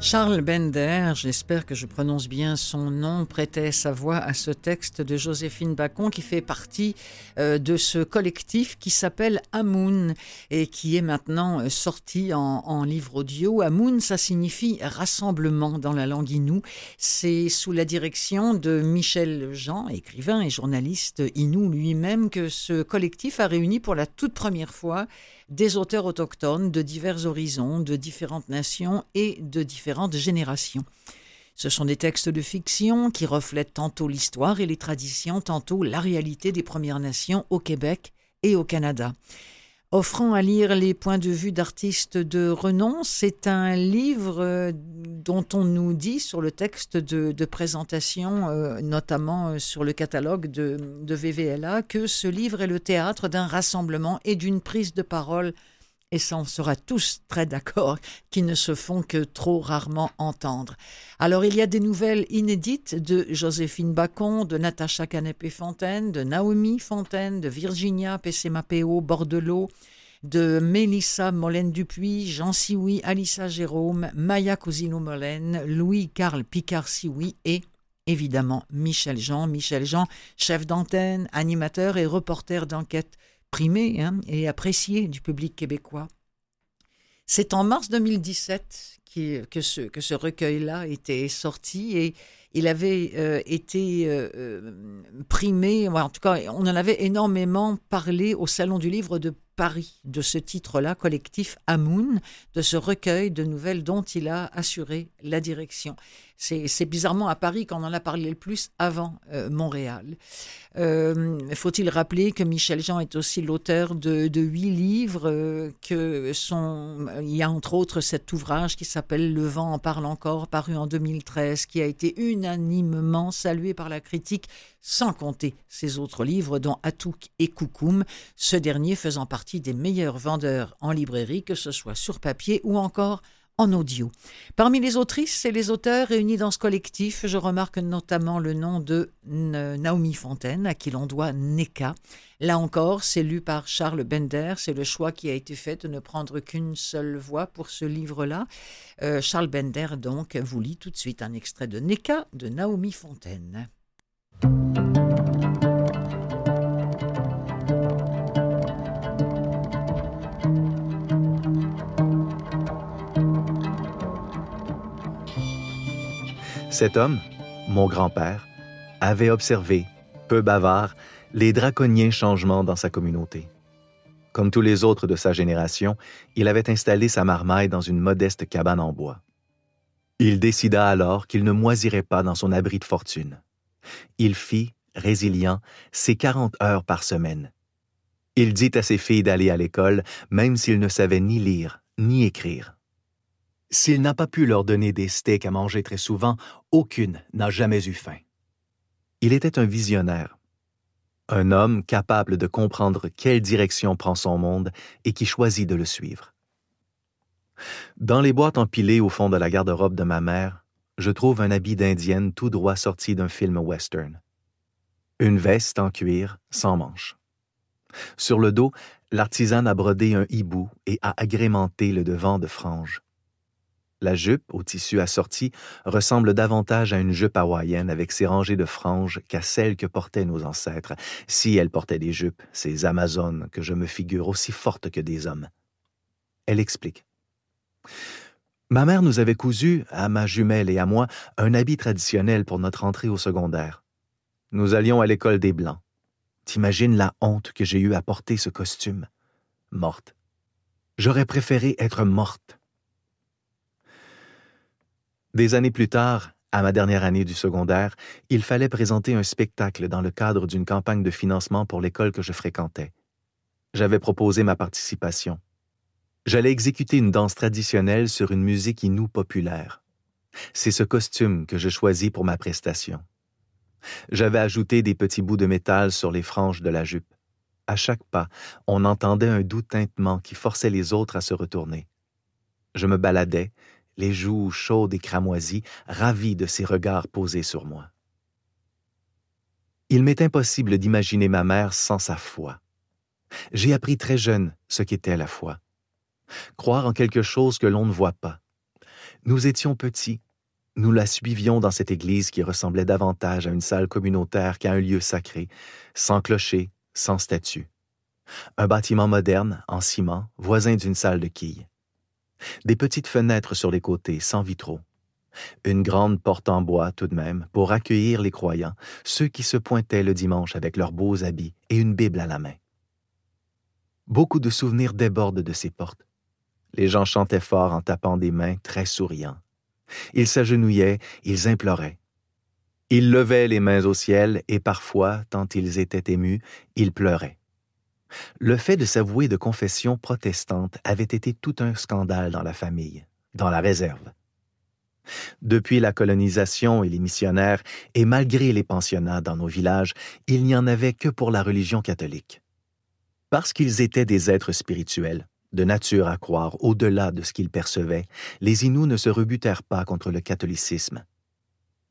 Charles Bender, j'espère que je prononce bien son nom, prêtait sa voix à ce texte de Joséphine Bacon qui fait partie euh, de ce collectif qui s'appelle Amoun et qui est maintenant euh, sorti en, livre audio. Amoun, ça signifie rassemblement dans la langue inou. C'est sous la direction de Michel Jean, écrivain et journaliste inou lui-même, que ce collectif a réuni pour la toute première fois des auteurs autochtones de divers horizons, de différentes nations et de différentes générations. Ce sont des textes de fiction qui reflètent tantôt l'histoire et les traditions, tantôt la réalité des Premières Nations au Québec et au Canada offrant à lire les points de vue d'artistes de renom. C'est un livre euh, dont on nous dit sur le texte de, présentation, euh, notamment euh, sur le catalogue de, de, VVLA, que ce livre est le théâtre d'un rassemblement et d'une prise de parole, et ça on sera tous très d'accord, qui ne se font que trop rarement entendre. Alors il y a des nouvelles inédites de Joséphine Bacon, de Natacha Canepé-Fontaine, de Naomi Fontaine, de Virginia Pessemapeo Bordelot, de Mélissa Molène-Dupuis, Jean Sioui, Alissa Jérôme, Maya Cousino-Molène, Louis-Carl Picard-Sioui et évidemment Michel Jean. Michel Jean, chef d'antenne, animateur et reporter d'enquête hein, et apprécié du public québécois. C'est en mars 2017 que ce, que ce recueil-là était sorti et il avait euh, été euh, euh, primé, en tout cas on en avait énormément parlé au Salon du Livre de Paris de ce titre-là, collectif Amoun, de ce recueil de nouvelles dont il a assuré la direction. C'est bizarrement à Paris qu'on en a parlé le plus avant Montréal. Faut-il rappeler que Michel Jean est aussi l'auteur de, huit livres, que y a entre autres cet ouvrage qui s'appelle Le vent en parle encore, paru en 2013, qui a été unanimement salué par la critique, sans compter ses autres livres, dont Atouk et Koukoum, ce dernier faisant partie des meilleurs vendeurs en librairie, que ce soit sur papier ou encore en audio. Parmi les autrices et les auteurs réunis dans ce collectif, je remarque notamment le nom de Naomi Fontaine, à qui l'on doit Neka. Là encore, c'est lu par Charles Bender. C'est le choix qui a été fait de ne prendre qu'une seule voix pour ce livre-là. Euh, Charles Bender, donc, vous lit tout de suite un extrait de Neka de Naomi Fontaine.
Cet homme, mon grand-père, avait observé, peu bavard, les draconiens changements dans sa communauté. Comme tous les autres de sa génération, il avait installé sa marmaille dans une modeste cabane en bois. Il décida alors qu'il ne moisirait pas dans son abri de fortune. Il fit, résilient, ses quarante heures par semaine. Il dit à ses filles d'aller à l'école, même s'il ne savait ni lire ni écrire. S'il n'a pas pu leur donner des steaks à manger très souvent, aucune n'a jamais eu faim. Il était un visionnaire, un homme capable de comprendre quelle direction prend son monde et qui choisit de le suivre. Dans les boîtes empilées au fond de la garde-robe de ma mère, je trouve un habit d'indienne tout droit sorti d'un film western. Une veste en cuir, sans manches. Sur le dos, l'artisan a brodé un hibou et a agrémenté le devant de franges. La jupe, au tissu assorti, ressemble davantage à une jupe hawaïenne avec ses rangées de franges qu'à celles que portaient nos ancêtres, si elles portaient des jupes, ces Amazones que je me figure aussi fortes que des hommes. Elle explique. Ma mère nous avait cousu, à ma jumelle et à moi, un habit traditionnel pour notre entrée au secondaire. Nous allions à l'école des Blancs. T'imagines la honte que j'ai eue à porter ce costume? Morte. J'aurais préféré être morte. Des années plus tard, à ma dernière année du secondaire, il fallait présenter un spectacle dans le cadre d'une campagne de financement pour l'école que je fréquentais. J'avais proposé ma participation. J'allais exécuter une danse traditionnelle sur une musique inoue populaire. C'est ce costume que je choisis pour ma prestation. J'avais ajouté des petits bouts de métal sur les franges de la jupe. À chaque pas, on entendait un doux tintement qui forçait les autres à se retourner. Je me baladais, les joues chaudes et cramoisies, ravi de ses regards posés sur moi. Il m'est impossible d'imaginer ma mère sans sa foi. J'ai appris très jeune ce qu'était la foi. Croire en quelque chose que l'on ne voit pas. Nous étions petits. Nous la suivions dans cette église qui ressemblait davantage à une salle communautaire qu'à un lieu sacré, sans clocher, sans statue. Un bâtiment moderne, en ciment, voisin d'une salle de quilles des petites fenêtres sur les côtés, sans vitraux. Une grande porte en bois tout de même, pour accueillir les croyants, ceux qui se pointaient le dimanche avec leurs beaux habits et une Bible à la main. Beaucoup de souvenirs débordent de ces portes. Les gens chantaient fort en tapant des mains, très souriants. Ils s'agenouillaient, ils imploraient. Ils levaient les mains au ciel et parfois, tant ils étaient émus, ils pleuraient. Le fait de s'avouer de confession protestante avait été tout un scandale dans la famille, dans la réserve. Depuis la colonisation et les missionnaires, et malgré les pensionnats dans nos villages, il n'y en avait que pour la religion catholique. Parce qu'ils étaient des êtres spirituels, de nature à croire au-delà de ce qu'ils percevaient, les Inuits ne se rebutèrent pas contre le catholicisme.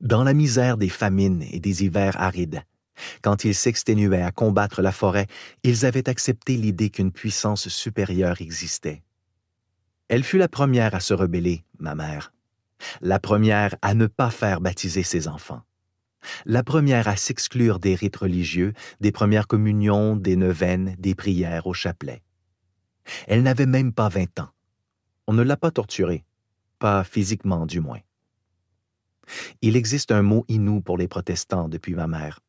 Dans la misère des famines et des hivers arides, quand ils s'exténuaient à combattre la forêt, ils avaient accepté l'idée qu'une puissance supérieure existait. Elle fut la première à se rebeller, ma mère. La première à ne pas faire baptiser ses enfants. La première à s'exclure des rites religieux, des premières communions, des neuvaines, des prières au chapelet. Elle n'avait même pas vingt ans. On ne l'a pas torturée, pas physiquement du moins. Il existe un mot inou pour les protestants depuis ma mère.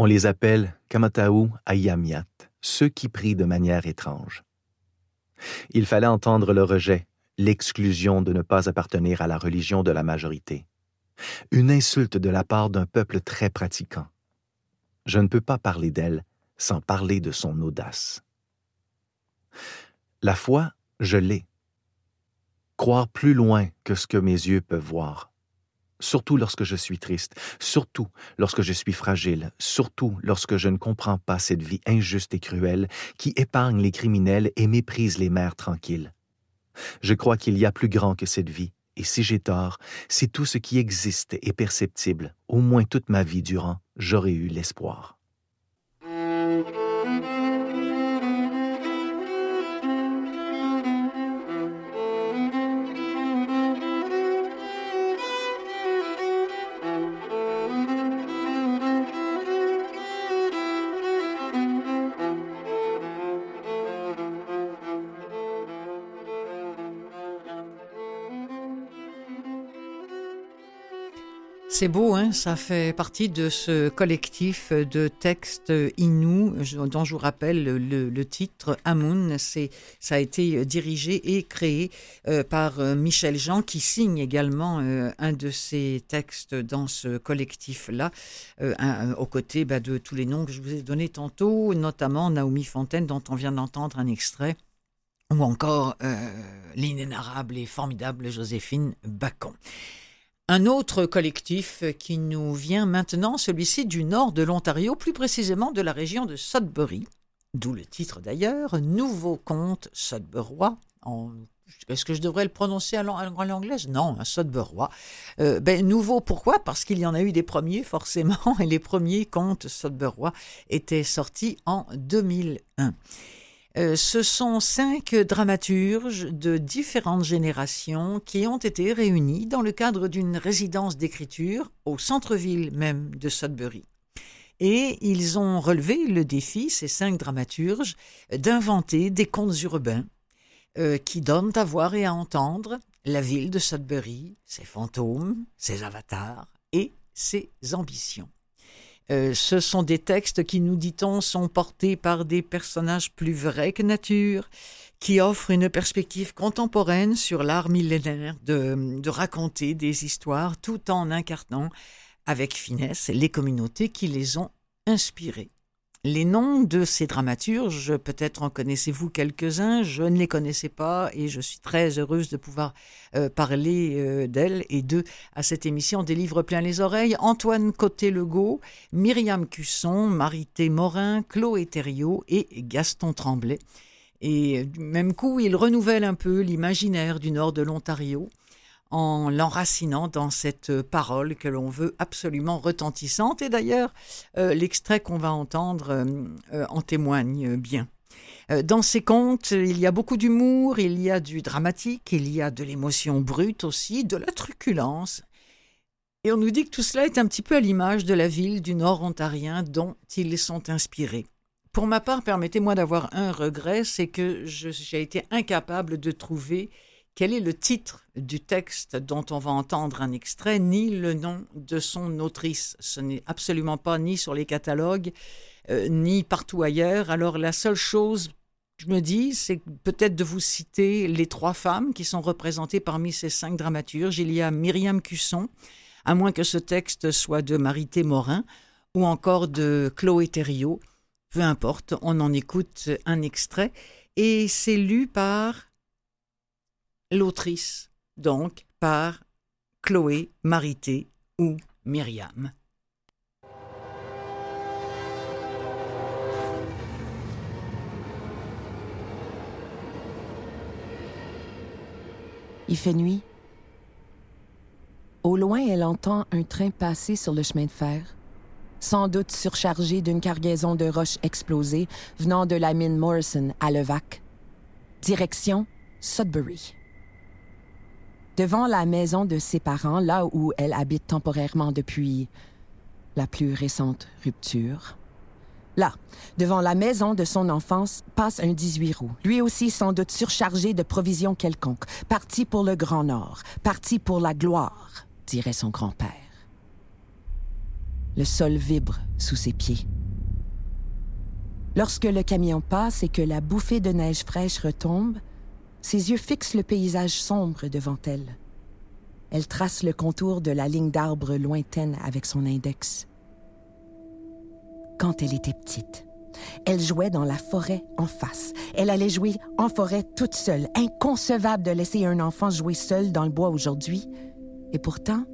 On les appelle Kamataou Ayamiat, ceux qui prient de manière étrange. Il fallait entendre le rejet, l'exclusion de ne pas appartenir à la religion de la majorité. Une insulte de la part d'un peuple très pratiquant. Je ne peux pas parler d'elle sans parler de son audace. La foi, je l'ai. Croire plus loin que ce que mes yeux peuvent voir surtout lorsque je suis triste, surtout lorsque je suis fragile, surtout lorsque je ne comprends pas cette vie injuste et cruelle qui épargne les criminels et méprise les mères tranquilles. Je crois qu'il y a plus grand que cette vie, et si j'ai tort, si tout ce qui existe est perceptible, au moins toute ma vie durant, j'aurais eu l'espoir.
C'est beau, hein ça fait partie de ce collectif de textes Innu, dont je vous rappelle le, titre Amun. C'est, ça a été dirigé et créé euh, par euh, Michel Jean, qui signe également euh, un de ces textes dans ce collectif-là, aux côtés bah, de tous les noms que je vous ai donnés tantôt, notamment Naomi Fontaine, dont on vient d'entendre un extrait ou encore l'inénarrable et formidable Joséphine Bacon. Un autre collectif qui nous vient maintenant, celui-ci du nord de l'Ontario, plus précisément de la région de Sudbury, d'où le titre d'ailleurs, Nouveau Conte Sudburois. Est-ce que je devrais le prononcer à l'anglaise? Non, un Sudburois. Euh, ben, nouveau, pourquoi? Parce qu'il y en a eu des premiers, forcément, et les premiers contes Sudburois étaient sortis en 2001. Euh, ce sont cinq dramaturges de différentes générations qui ont été réunis dans le cadre d'une résidence d'écriture au centre-ville même de Sudbury. Et ils ont relevé le défi, ces cinq dramaturges, d'inventer des contes urbains euh, qui donnent à voir et à entendre la ville de Sudbury, ses fantômes, ses avatars et ses ambitions. Euh, ce sont des textes qui, nous dit-on, sont portés par des personnages plus vrais que nature, qui offrent une perspective contemporaine sur l'art millénaire de, de raconter des histoires tout en incarnant avec finesse les communautés qui les ont inspirées. Les noms de ces dramaturges, peut-être en connaissez-vous quelques-uns, je ne les connaissais pas et je suis très heureuse de pouvoir euh, parler euh, d'elles et d'eux à cette émission des livres plein les oreilles. Antoine Côté-Legault, Myriam Cusson, Marité Morin, Chloé Thériault et Gaston Tremblay. Et du même coup, ils renouvellent un peu l'imaginaire du nord de l'Ontario en l'enracinant dans cette parole que l'on veut absolument retentissante. Et d'ailleurs, euh, l'extrait qu'on va entendre euh, euh, en témoigne bien. Dans ces contes, il y a beaucoup d'humour, il y a du dramatique, il y a de l'émotion brute aussi, de la truculence. Et on nous dit que tout cela est un petit peu à l'image de la ville du nord ontarien dont ils sont inspirés. Pour ma part, permettez-moi d'avoir un regret, c'est que j'ai été incapable de trouver quel est le titre du texte dont on va entendre un extrait, ni le nom de son autrice? Ce n'est absolument pas ni sur les catalogues, euh, ni partout ailleurs. Alors la seule chose je me dis, c'est peut-être de vous citer les trois femmes qui sont représentées parmi ces cinq dramaturges. Il y a Myriam Cusson, à moins que ce texte soit de Marité Morin, ou encore de Chloé Thériault. Peu importe, on en écoute un extrait. Et c'est lu par l'autrice, donc par Chloé, Marité ou Myriam.
Il fait nuit. Au loin, elle entend un train passer sur le chemin de fer, sans doute surchargé d'une cargaison de roches explosées venant de la mine Morrison à Levac. Direction Sudbury. Devant la maison de ses parents, là où elle habite temporairement depuis la plus récente rupture. Là, devant la maison de son enfance, passe un 18 roues, lui aussi sans doute surchargé de provisions quelconques, parti pour le Grand Nord, parti pour la gloire, dirait son grand-père. Le sol vibre sous ses pieds. Lorsque le camion passe et que la bouffée de neige fraîche retombe, ses yeux fixent le paysage sombre devant elle. Elle trace le contour de la ligne d'arbres lointaine avec son index. Quand elle était petite, elle jouait dans la forêt en face. Elle allait jouer en forêt toute seule. Inconcevable de laisser un enfant jouer seul dans le bois aujourd'hui. Et pourtant,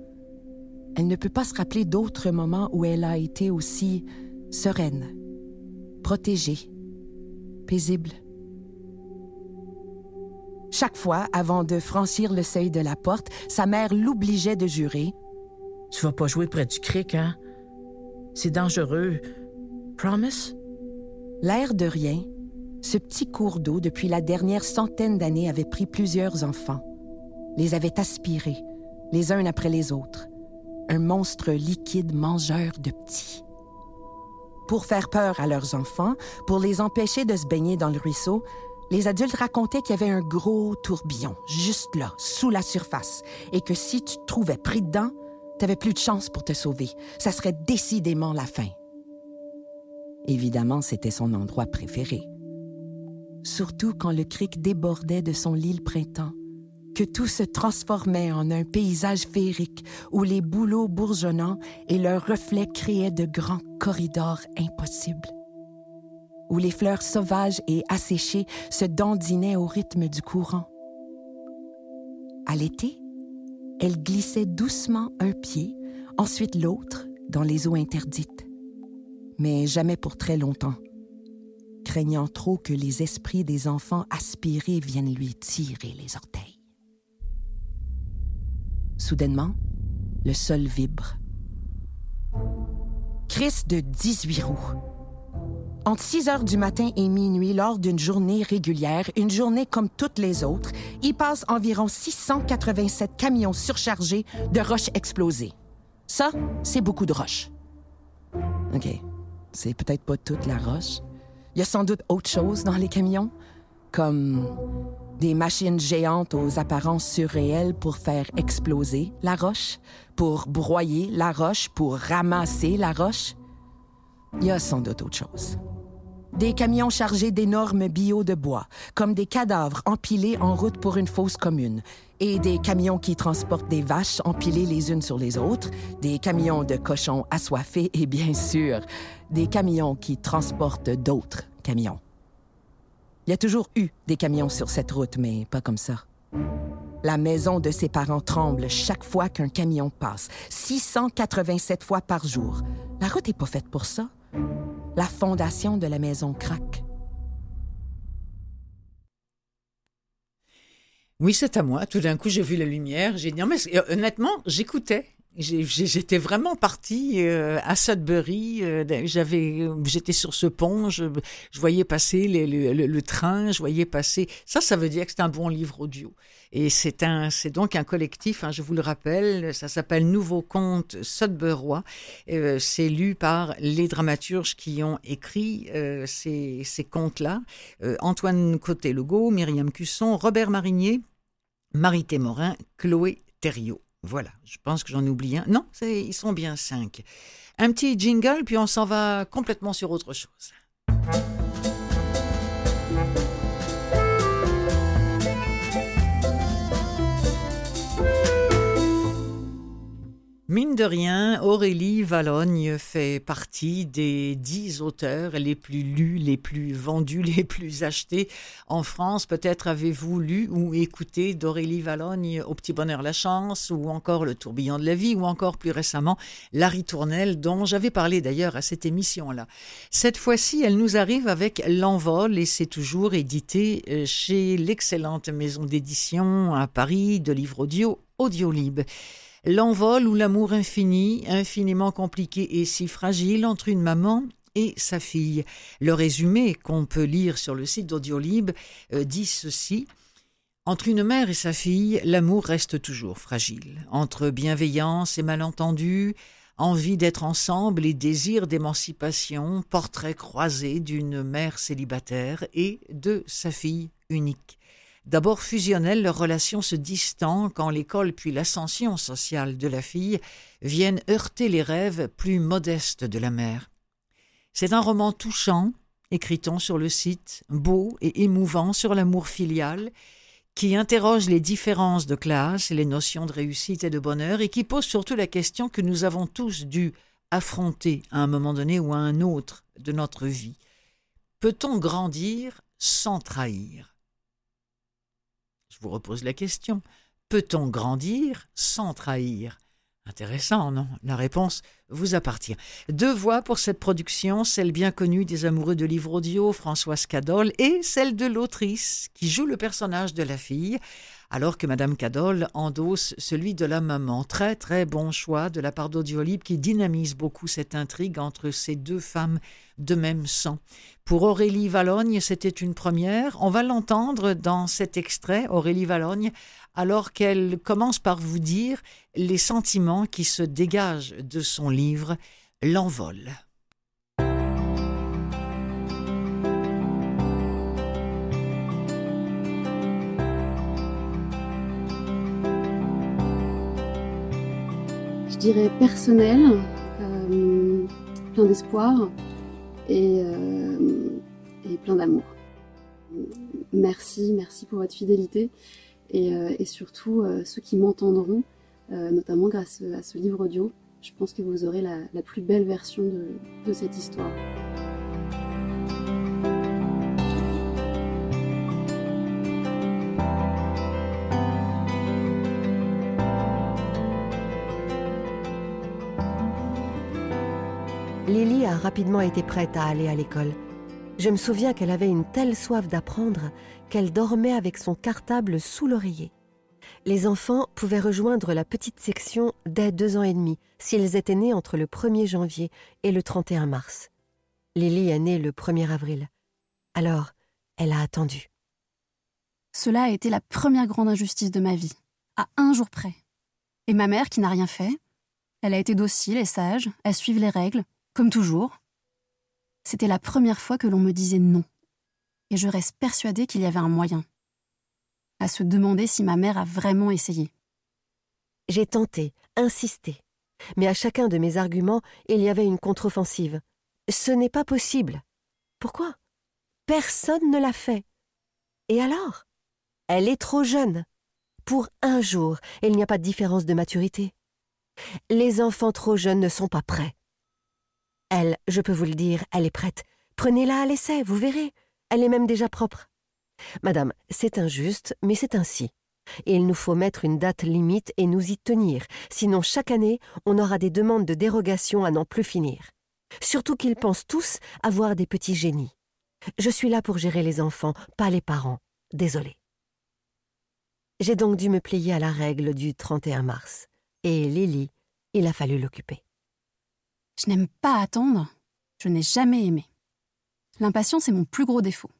elle ne peut pas se rappeler d'autres moments où elle a été aussi sereine, protégée, paisible. Chaque fois, avant de franchir le seuil de la porte, sa mère l'obligeait de jurer
Tu vas pas jouer près du cric, hein? C'est dangereux. Promise?
L'air de rien, ce petit cours d'eau, depuis la dernière centaine d'années, avait pris plusieurs enfants, les avait aspirés, les uns après les autres. Un monstre liquide mangeur de petits. Pour faire peur à leurs enfants, pour les empêcher de se baigner dans le ruisseau, les adultes racontaient qu'il y avait un gros tourbillon, juste là, sous la surface, et que si tu te trouvais pris dedans, t'avais plus de chance pour te sauver. Ça serait décidément la fin. Évidemment, c'était son endroit préféré. Surtout quand le cric débordait de son lit printemps, que tout se transformait en un paysage féerique où les bouleaux bourgeonnants et leurs reflets créaient de grands corridors impossibles où les fleurs sauvages et asséchées se dandinaient au rythme du courant. À l'été, elle glissait doucement un pied, ensuite l'autre, dans les eaux interdites. Mais jamais pour très longtemps, craignant trop que les esprits des enfants aspirés viennent lui tirer les orteils. Soudainement, le sol vibre. Chris de 18 roues entre 6 heures du matin et minuit, lors d'une journée régulière, une journée comme toutes les autres, il passe environ 687 camions surchargés de roches explosées. Ça, c'est beaucoup de roches. OK. C'est peut-être pas toute la roche. Il y a sans doute autre chose dans les camions, comme des machines géantes aux apparences surréelles pour faire exploser la roche, pour broyer la roche, pour ramasser la roche. Il y a sans doute autre chose. Des camions chargés d'énormes billots de bois, comme des cadavres empilés en route pour une fosse commune, et des camions qui transportent des vaches empilées les unes sur les autres, des camions de cochons assoiffés et bien sûr, des camions qui transportent d'autres camions. Il y a toujours eu des camions sur cette route, mais pas comme ça. La maison de ses parents tremble chaque fois qu'un camion passe, 687 fois par jour. La route n'est pas faite pour ça la fondation de la maison craque.
Oui, c'est à moi. Tout d'un coup, j'ai vu la lumière. J'ai dit, mais euh, honnêtement, j'écoutais. J'étais vraiment partie euh, à Sudbury. Euh, j'avais, j'étais sur ce pont. Je, voyais passer le, train. Je voyais passer. Ça, ça veut dire que c'est un bon livre audio. Et c'est un, c'est donc un collectif. Hein, je vous le rappelle. Ça s'appelle Nouveau Conte Sudburois. Euh, c'est lu par les dramaturges qui ont écrit ces, ces contes-là. Antoine Côté-Legault, Myriam Cusson, Robert Marinier, Marie Morin, Chloé Thériault. Voilà, je pense que j'en oublie un. Non, ils sont bien cinq. Un petit jingle, puis on s'en va complètement sur autre chose. Mine de rien, Aurélie Valogne fait partie des dix auteurs les plus lus, les plus vendus, les plus achetés en France. Peut-être avez-vous lu ou écouté d'Aurélie Valogne Au Petit Bonheur la Chance, ou encore Le Tourbillon de la Vie, ou encore plus récemment Larry Tournelle, dont j'avais parlé d'ailleurs à cette émission-là. Cette fois-ci, elle nous arrive avec L'Envol, et c'est toujours édité euh, chez l'excellente maison d'édition à Paris de livres audio Audiolib. L'envol ou l'amour infini, infiniment compliqué et si fragile entre une maman et sa fille. Le résumé qu'on peut lire sur le site d'Audiolib euh, dit ceci. Entre une mère et sa fille, l'amour reste toujours fragile. Entre bienveillance et malentendu, envie d'être ensemble et désir d'émancipation, portrait croisé d'une mère célibataire et de sa fille unique. D'abord fusionnelle, leur relation se distend quand l'école puis l'ascension sociale de la fille viennent heurter les rêves plus modestes de la mère. C'est un roman touchant, écrit-on sur le site, beau et émouvant sur l'amour filial, qui interroge les différences de classe les notions de réussite et de bonheur, et qui pose surtout la question que nous avons tous dû affronter à un moment donné ou à un autre de notre vie. Peut-on grandir sans trahir? Je vous repose la question. Peut-on grandir sans trahir? Intéressant, non? La réponse vous appartient. Deux voix pour cette production, celle bien connue des amoureux de livres audio, Françoise Cadol, et celle de l'autrice qui joue le personnage de la fille, alors que Madame Cadol endosse celui de la maman. Très très bon choix de la part d'Audiolib qui dynamise beaucoup cette intrigue entre ces deux femmes de même sang. Pour Aurélie Valogne, c'était une première. On va l'entendre dans cet extrait, Aurélie Valogne, alors qu'elle commence par vous dire les sentiments qui se dégagent de son livre L'envol.
Dirais personnel, euh, plein d'espoir et, euh, et plein d'amour. Merci, merci pour votre fidélité et, euh, et surtout ceux qui m'entendront, notamment grâce à ce livre audio. Je pense que vous aurez la, la plus belle version de, de cette histoire.
Lily a rapidement été prête à aller à l'école. Je me souviens qu'elle avait une telle soif d'apprendre qu'elle dormait avec son cartable sous l'oreiller. Les enfants pouvaient rejoindre la petite section dès deux ans et demi s'ils étaient nés entre le 1er janvier et le 31 mars. Lily est née le 1er avril. Alors, elle a attendu.
Cela a été la première grande injustice de ma vie, à un jour près. Et ma mère, qui n'a rien fait, elle a été docile et sage, à suivre les règles, comme toujours. C'était la première fois que l'on me disait non. Et je reste persuadée qu'il y avait un moyen. À se demander si ma mère a vraiment essayé.
J'ai tenté, insisté. Mais à chacun de mes arguments, il y avait une contre-offensive. Ce n'est pas possible. Pourquoi? Personne ne l'a fait. Et alors? Elle est trop jeune. Pour un jour, il n'y a pas de différence de maturité. Les enfants trop jeunes ne sont pas prêts. Elle, je peux vous le dire, elle est prête. Prenez-la à l'essai, vous verrez. Elle est même déjà propre. Madame, c'est injuste, mais c'est ainsi. Et il nous faut mettre une date limite et nous y tenir, sinon chaque année, on aura des demandes de dérogation à n'en plus finir. Surtout qu'ils pensent tous avoir des petits génies. Je suis là pour gérer les enfants, pas les parents. Désolée. J'ai donc dû me plier à la règle du 31 mars. Et Lily, il a fallu l'occuper.
Je n'aime pas attendre. Je n'ai jamais aimé. L'impatience est mon plus gros défaut.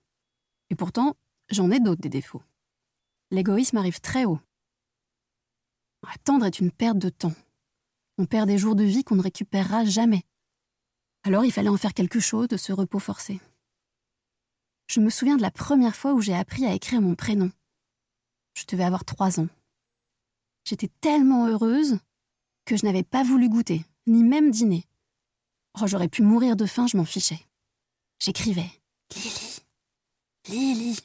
Et pourtant, j'en ai d'autres des défauts. L'égoïsme arrive très haut. Attendre est une perte de temps. On perd des jours de vie qu'on ne récupérera jamais. Alors il fallait en faire quelque chose de ce repos forcé. Je me souviens de la première fois où j'ai appris à écrire mon prénom. Je devais avoir trois ans. J'étais tellement heureuse que je n'avais pas voulu goûter, ni même dîner. Oh, j'aurais pu mourir de faim, je m'en fichais. J'écrivais Lily, Lily,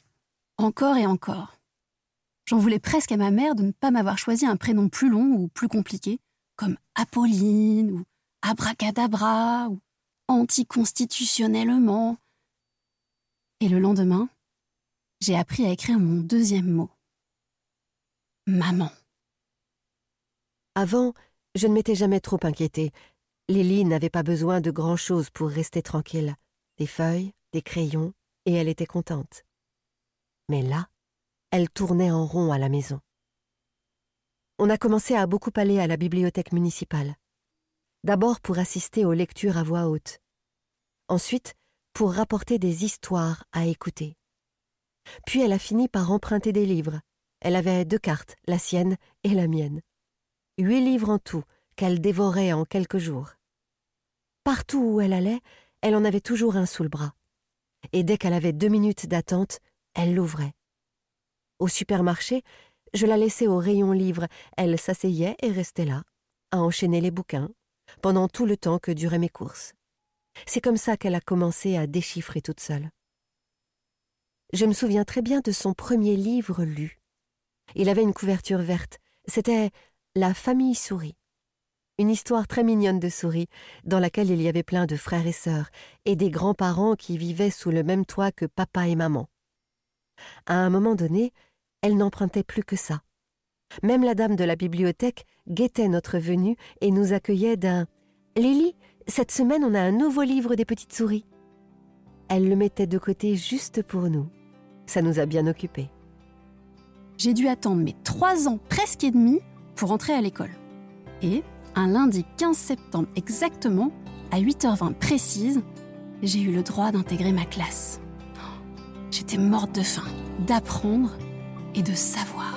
encore et encore. J'en voulais presque à ma mère de ne pas m'avoir choisi un prénom plus long ou plus compliqué, comme Apolline ou Abracadabra ou anticonstitutionnellement. Et le lendemain, j'ai appris à écrire mon deuxième mot. Maman.
Avant, je ne m'étais jamais trop inquiétée. Lily n'avait pas besoin de grand-chose pour rester tranquille. Des feuilles, des crayons, et elle était contente. Mais là, elle tournait en rond à la maison. On a commencé à beaucoup aller à la bibliothèque municipale. D'abord pour assister aux lectures à voix haute. Ensuite, pour rapporter des histoires à écouter. Puis elle a fini par emprunter des livres. Elle avait deux cartes, la sienne et la mienne. Huit livres en tout, qu'elle dévorait en quelques jours. Partout où elle allait, elle en avait toujours un sous le bras. Et dès qu'elle avait deux minutes d'attente, elle l'ouvrait. Au supermarché, je la laissais au rayon livre. Elle s'asseyait et restait là, à enchaîner les bouquins, pendant tout le temps que duraient mes courses. C'est comme ça qu'elle a commencé à déchiffrer toute seule. Je me souviens très bien de son premier livre lu. Il avait une couverture verte. C'était La famille souris. Une histoire très mignonne de souris, dans laquelle il y avait plein de frères et sœurs, et des grands-parents qui vivaient sous le même toit que papa et maman. À un moment donné, elle n'empruntait plus que ça. Même la dame de la bibliothèque guettait notre venue et nous accueillait d'un Lily, cette semaine on a un nouveau livre des petites souris. Elle le mettait de côté juste pour nous. Ça nous a bien occupés.
J'ai dû attendre mes trois ans presque et demi pour entrer à l'école. Et, un lundi 15 septembre exactement, à 8h20 précise, j'ai eu le droit d'intégrer ma classe. J'étais morte de faim, d'apprendre et de savoir.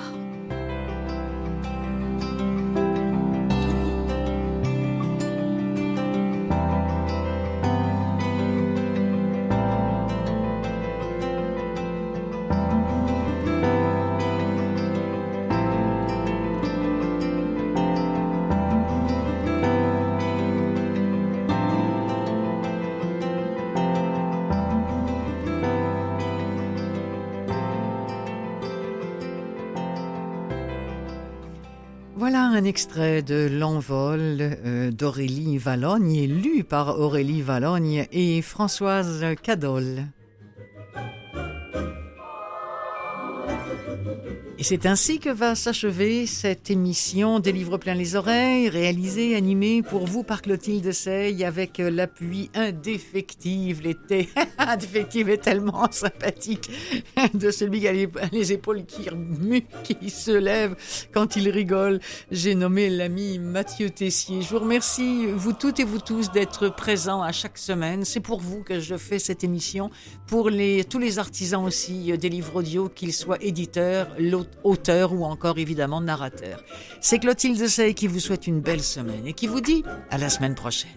Un extrait de L'envol euh, d'Aurélie Valogne, lu par Aurélie Valogne et Françoise Cadol. C'est ainsi que va s'achever cette émission des livres plein les oreilles, réalisée, animée pour vous par Clotilde Sey avec l'appui indéfectible, était indéfectible et tellement sympathique de celui qui a les, épaules qui remuent, qui se lèvent quand il rigole. J'ai nommé l'ami Mathieu Tessier. Je vous remercie, vous toutes et vous tous, d'être présents à chaque semaine. C'est pour vous que je fais cette émission, pour les, tous les artisans aussi des livres audio, qu'ils soient éditeurs, auteur ou encore évidemment narrateur. C'est Clotilde Sey qui vous souhaite une belle semaine et qui vous dit à la semaine prochaine.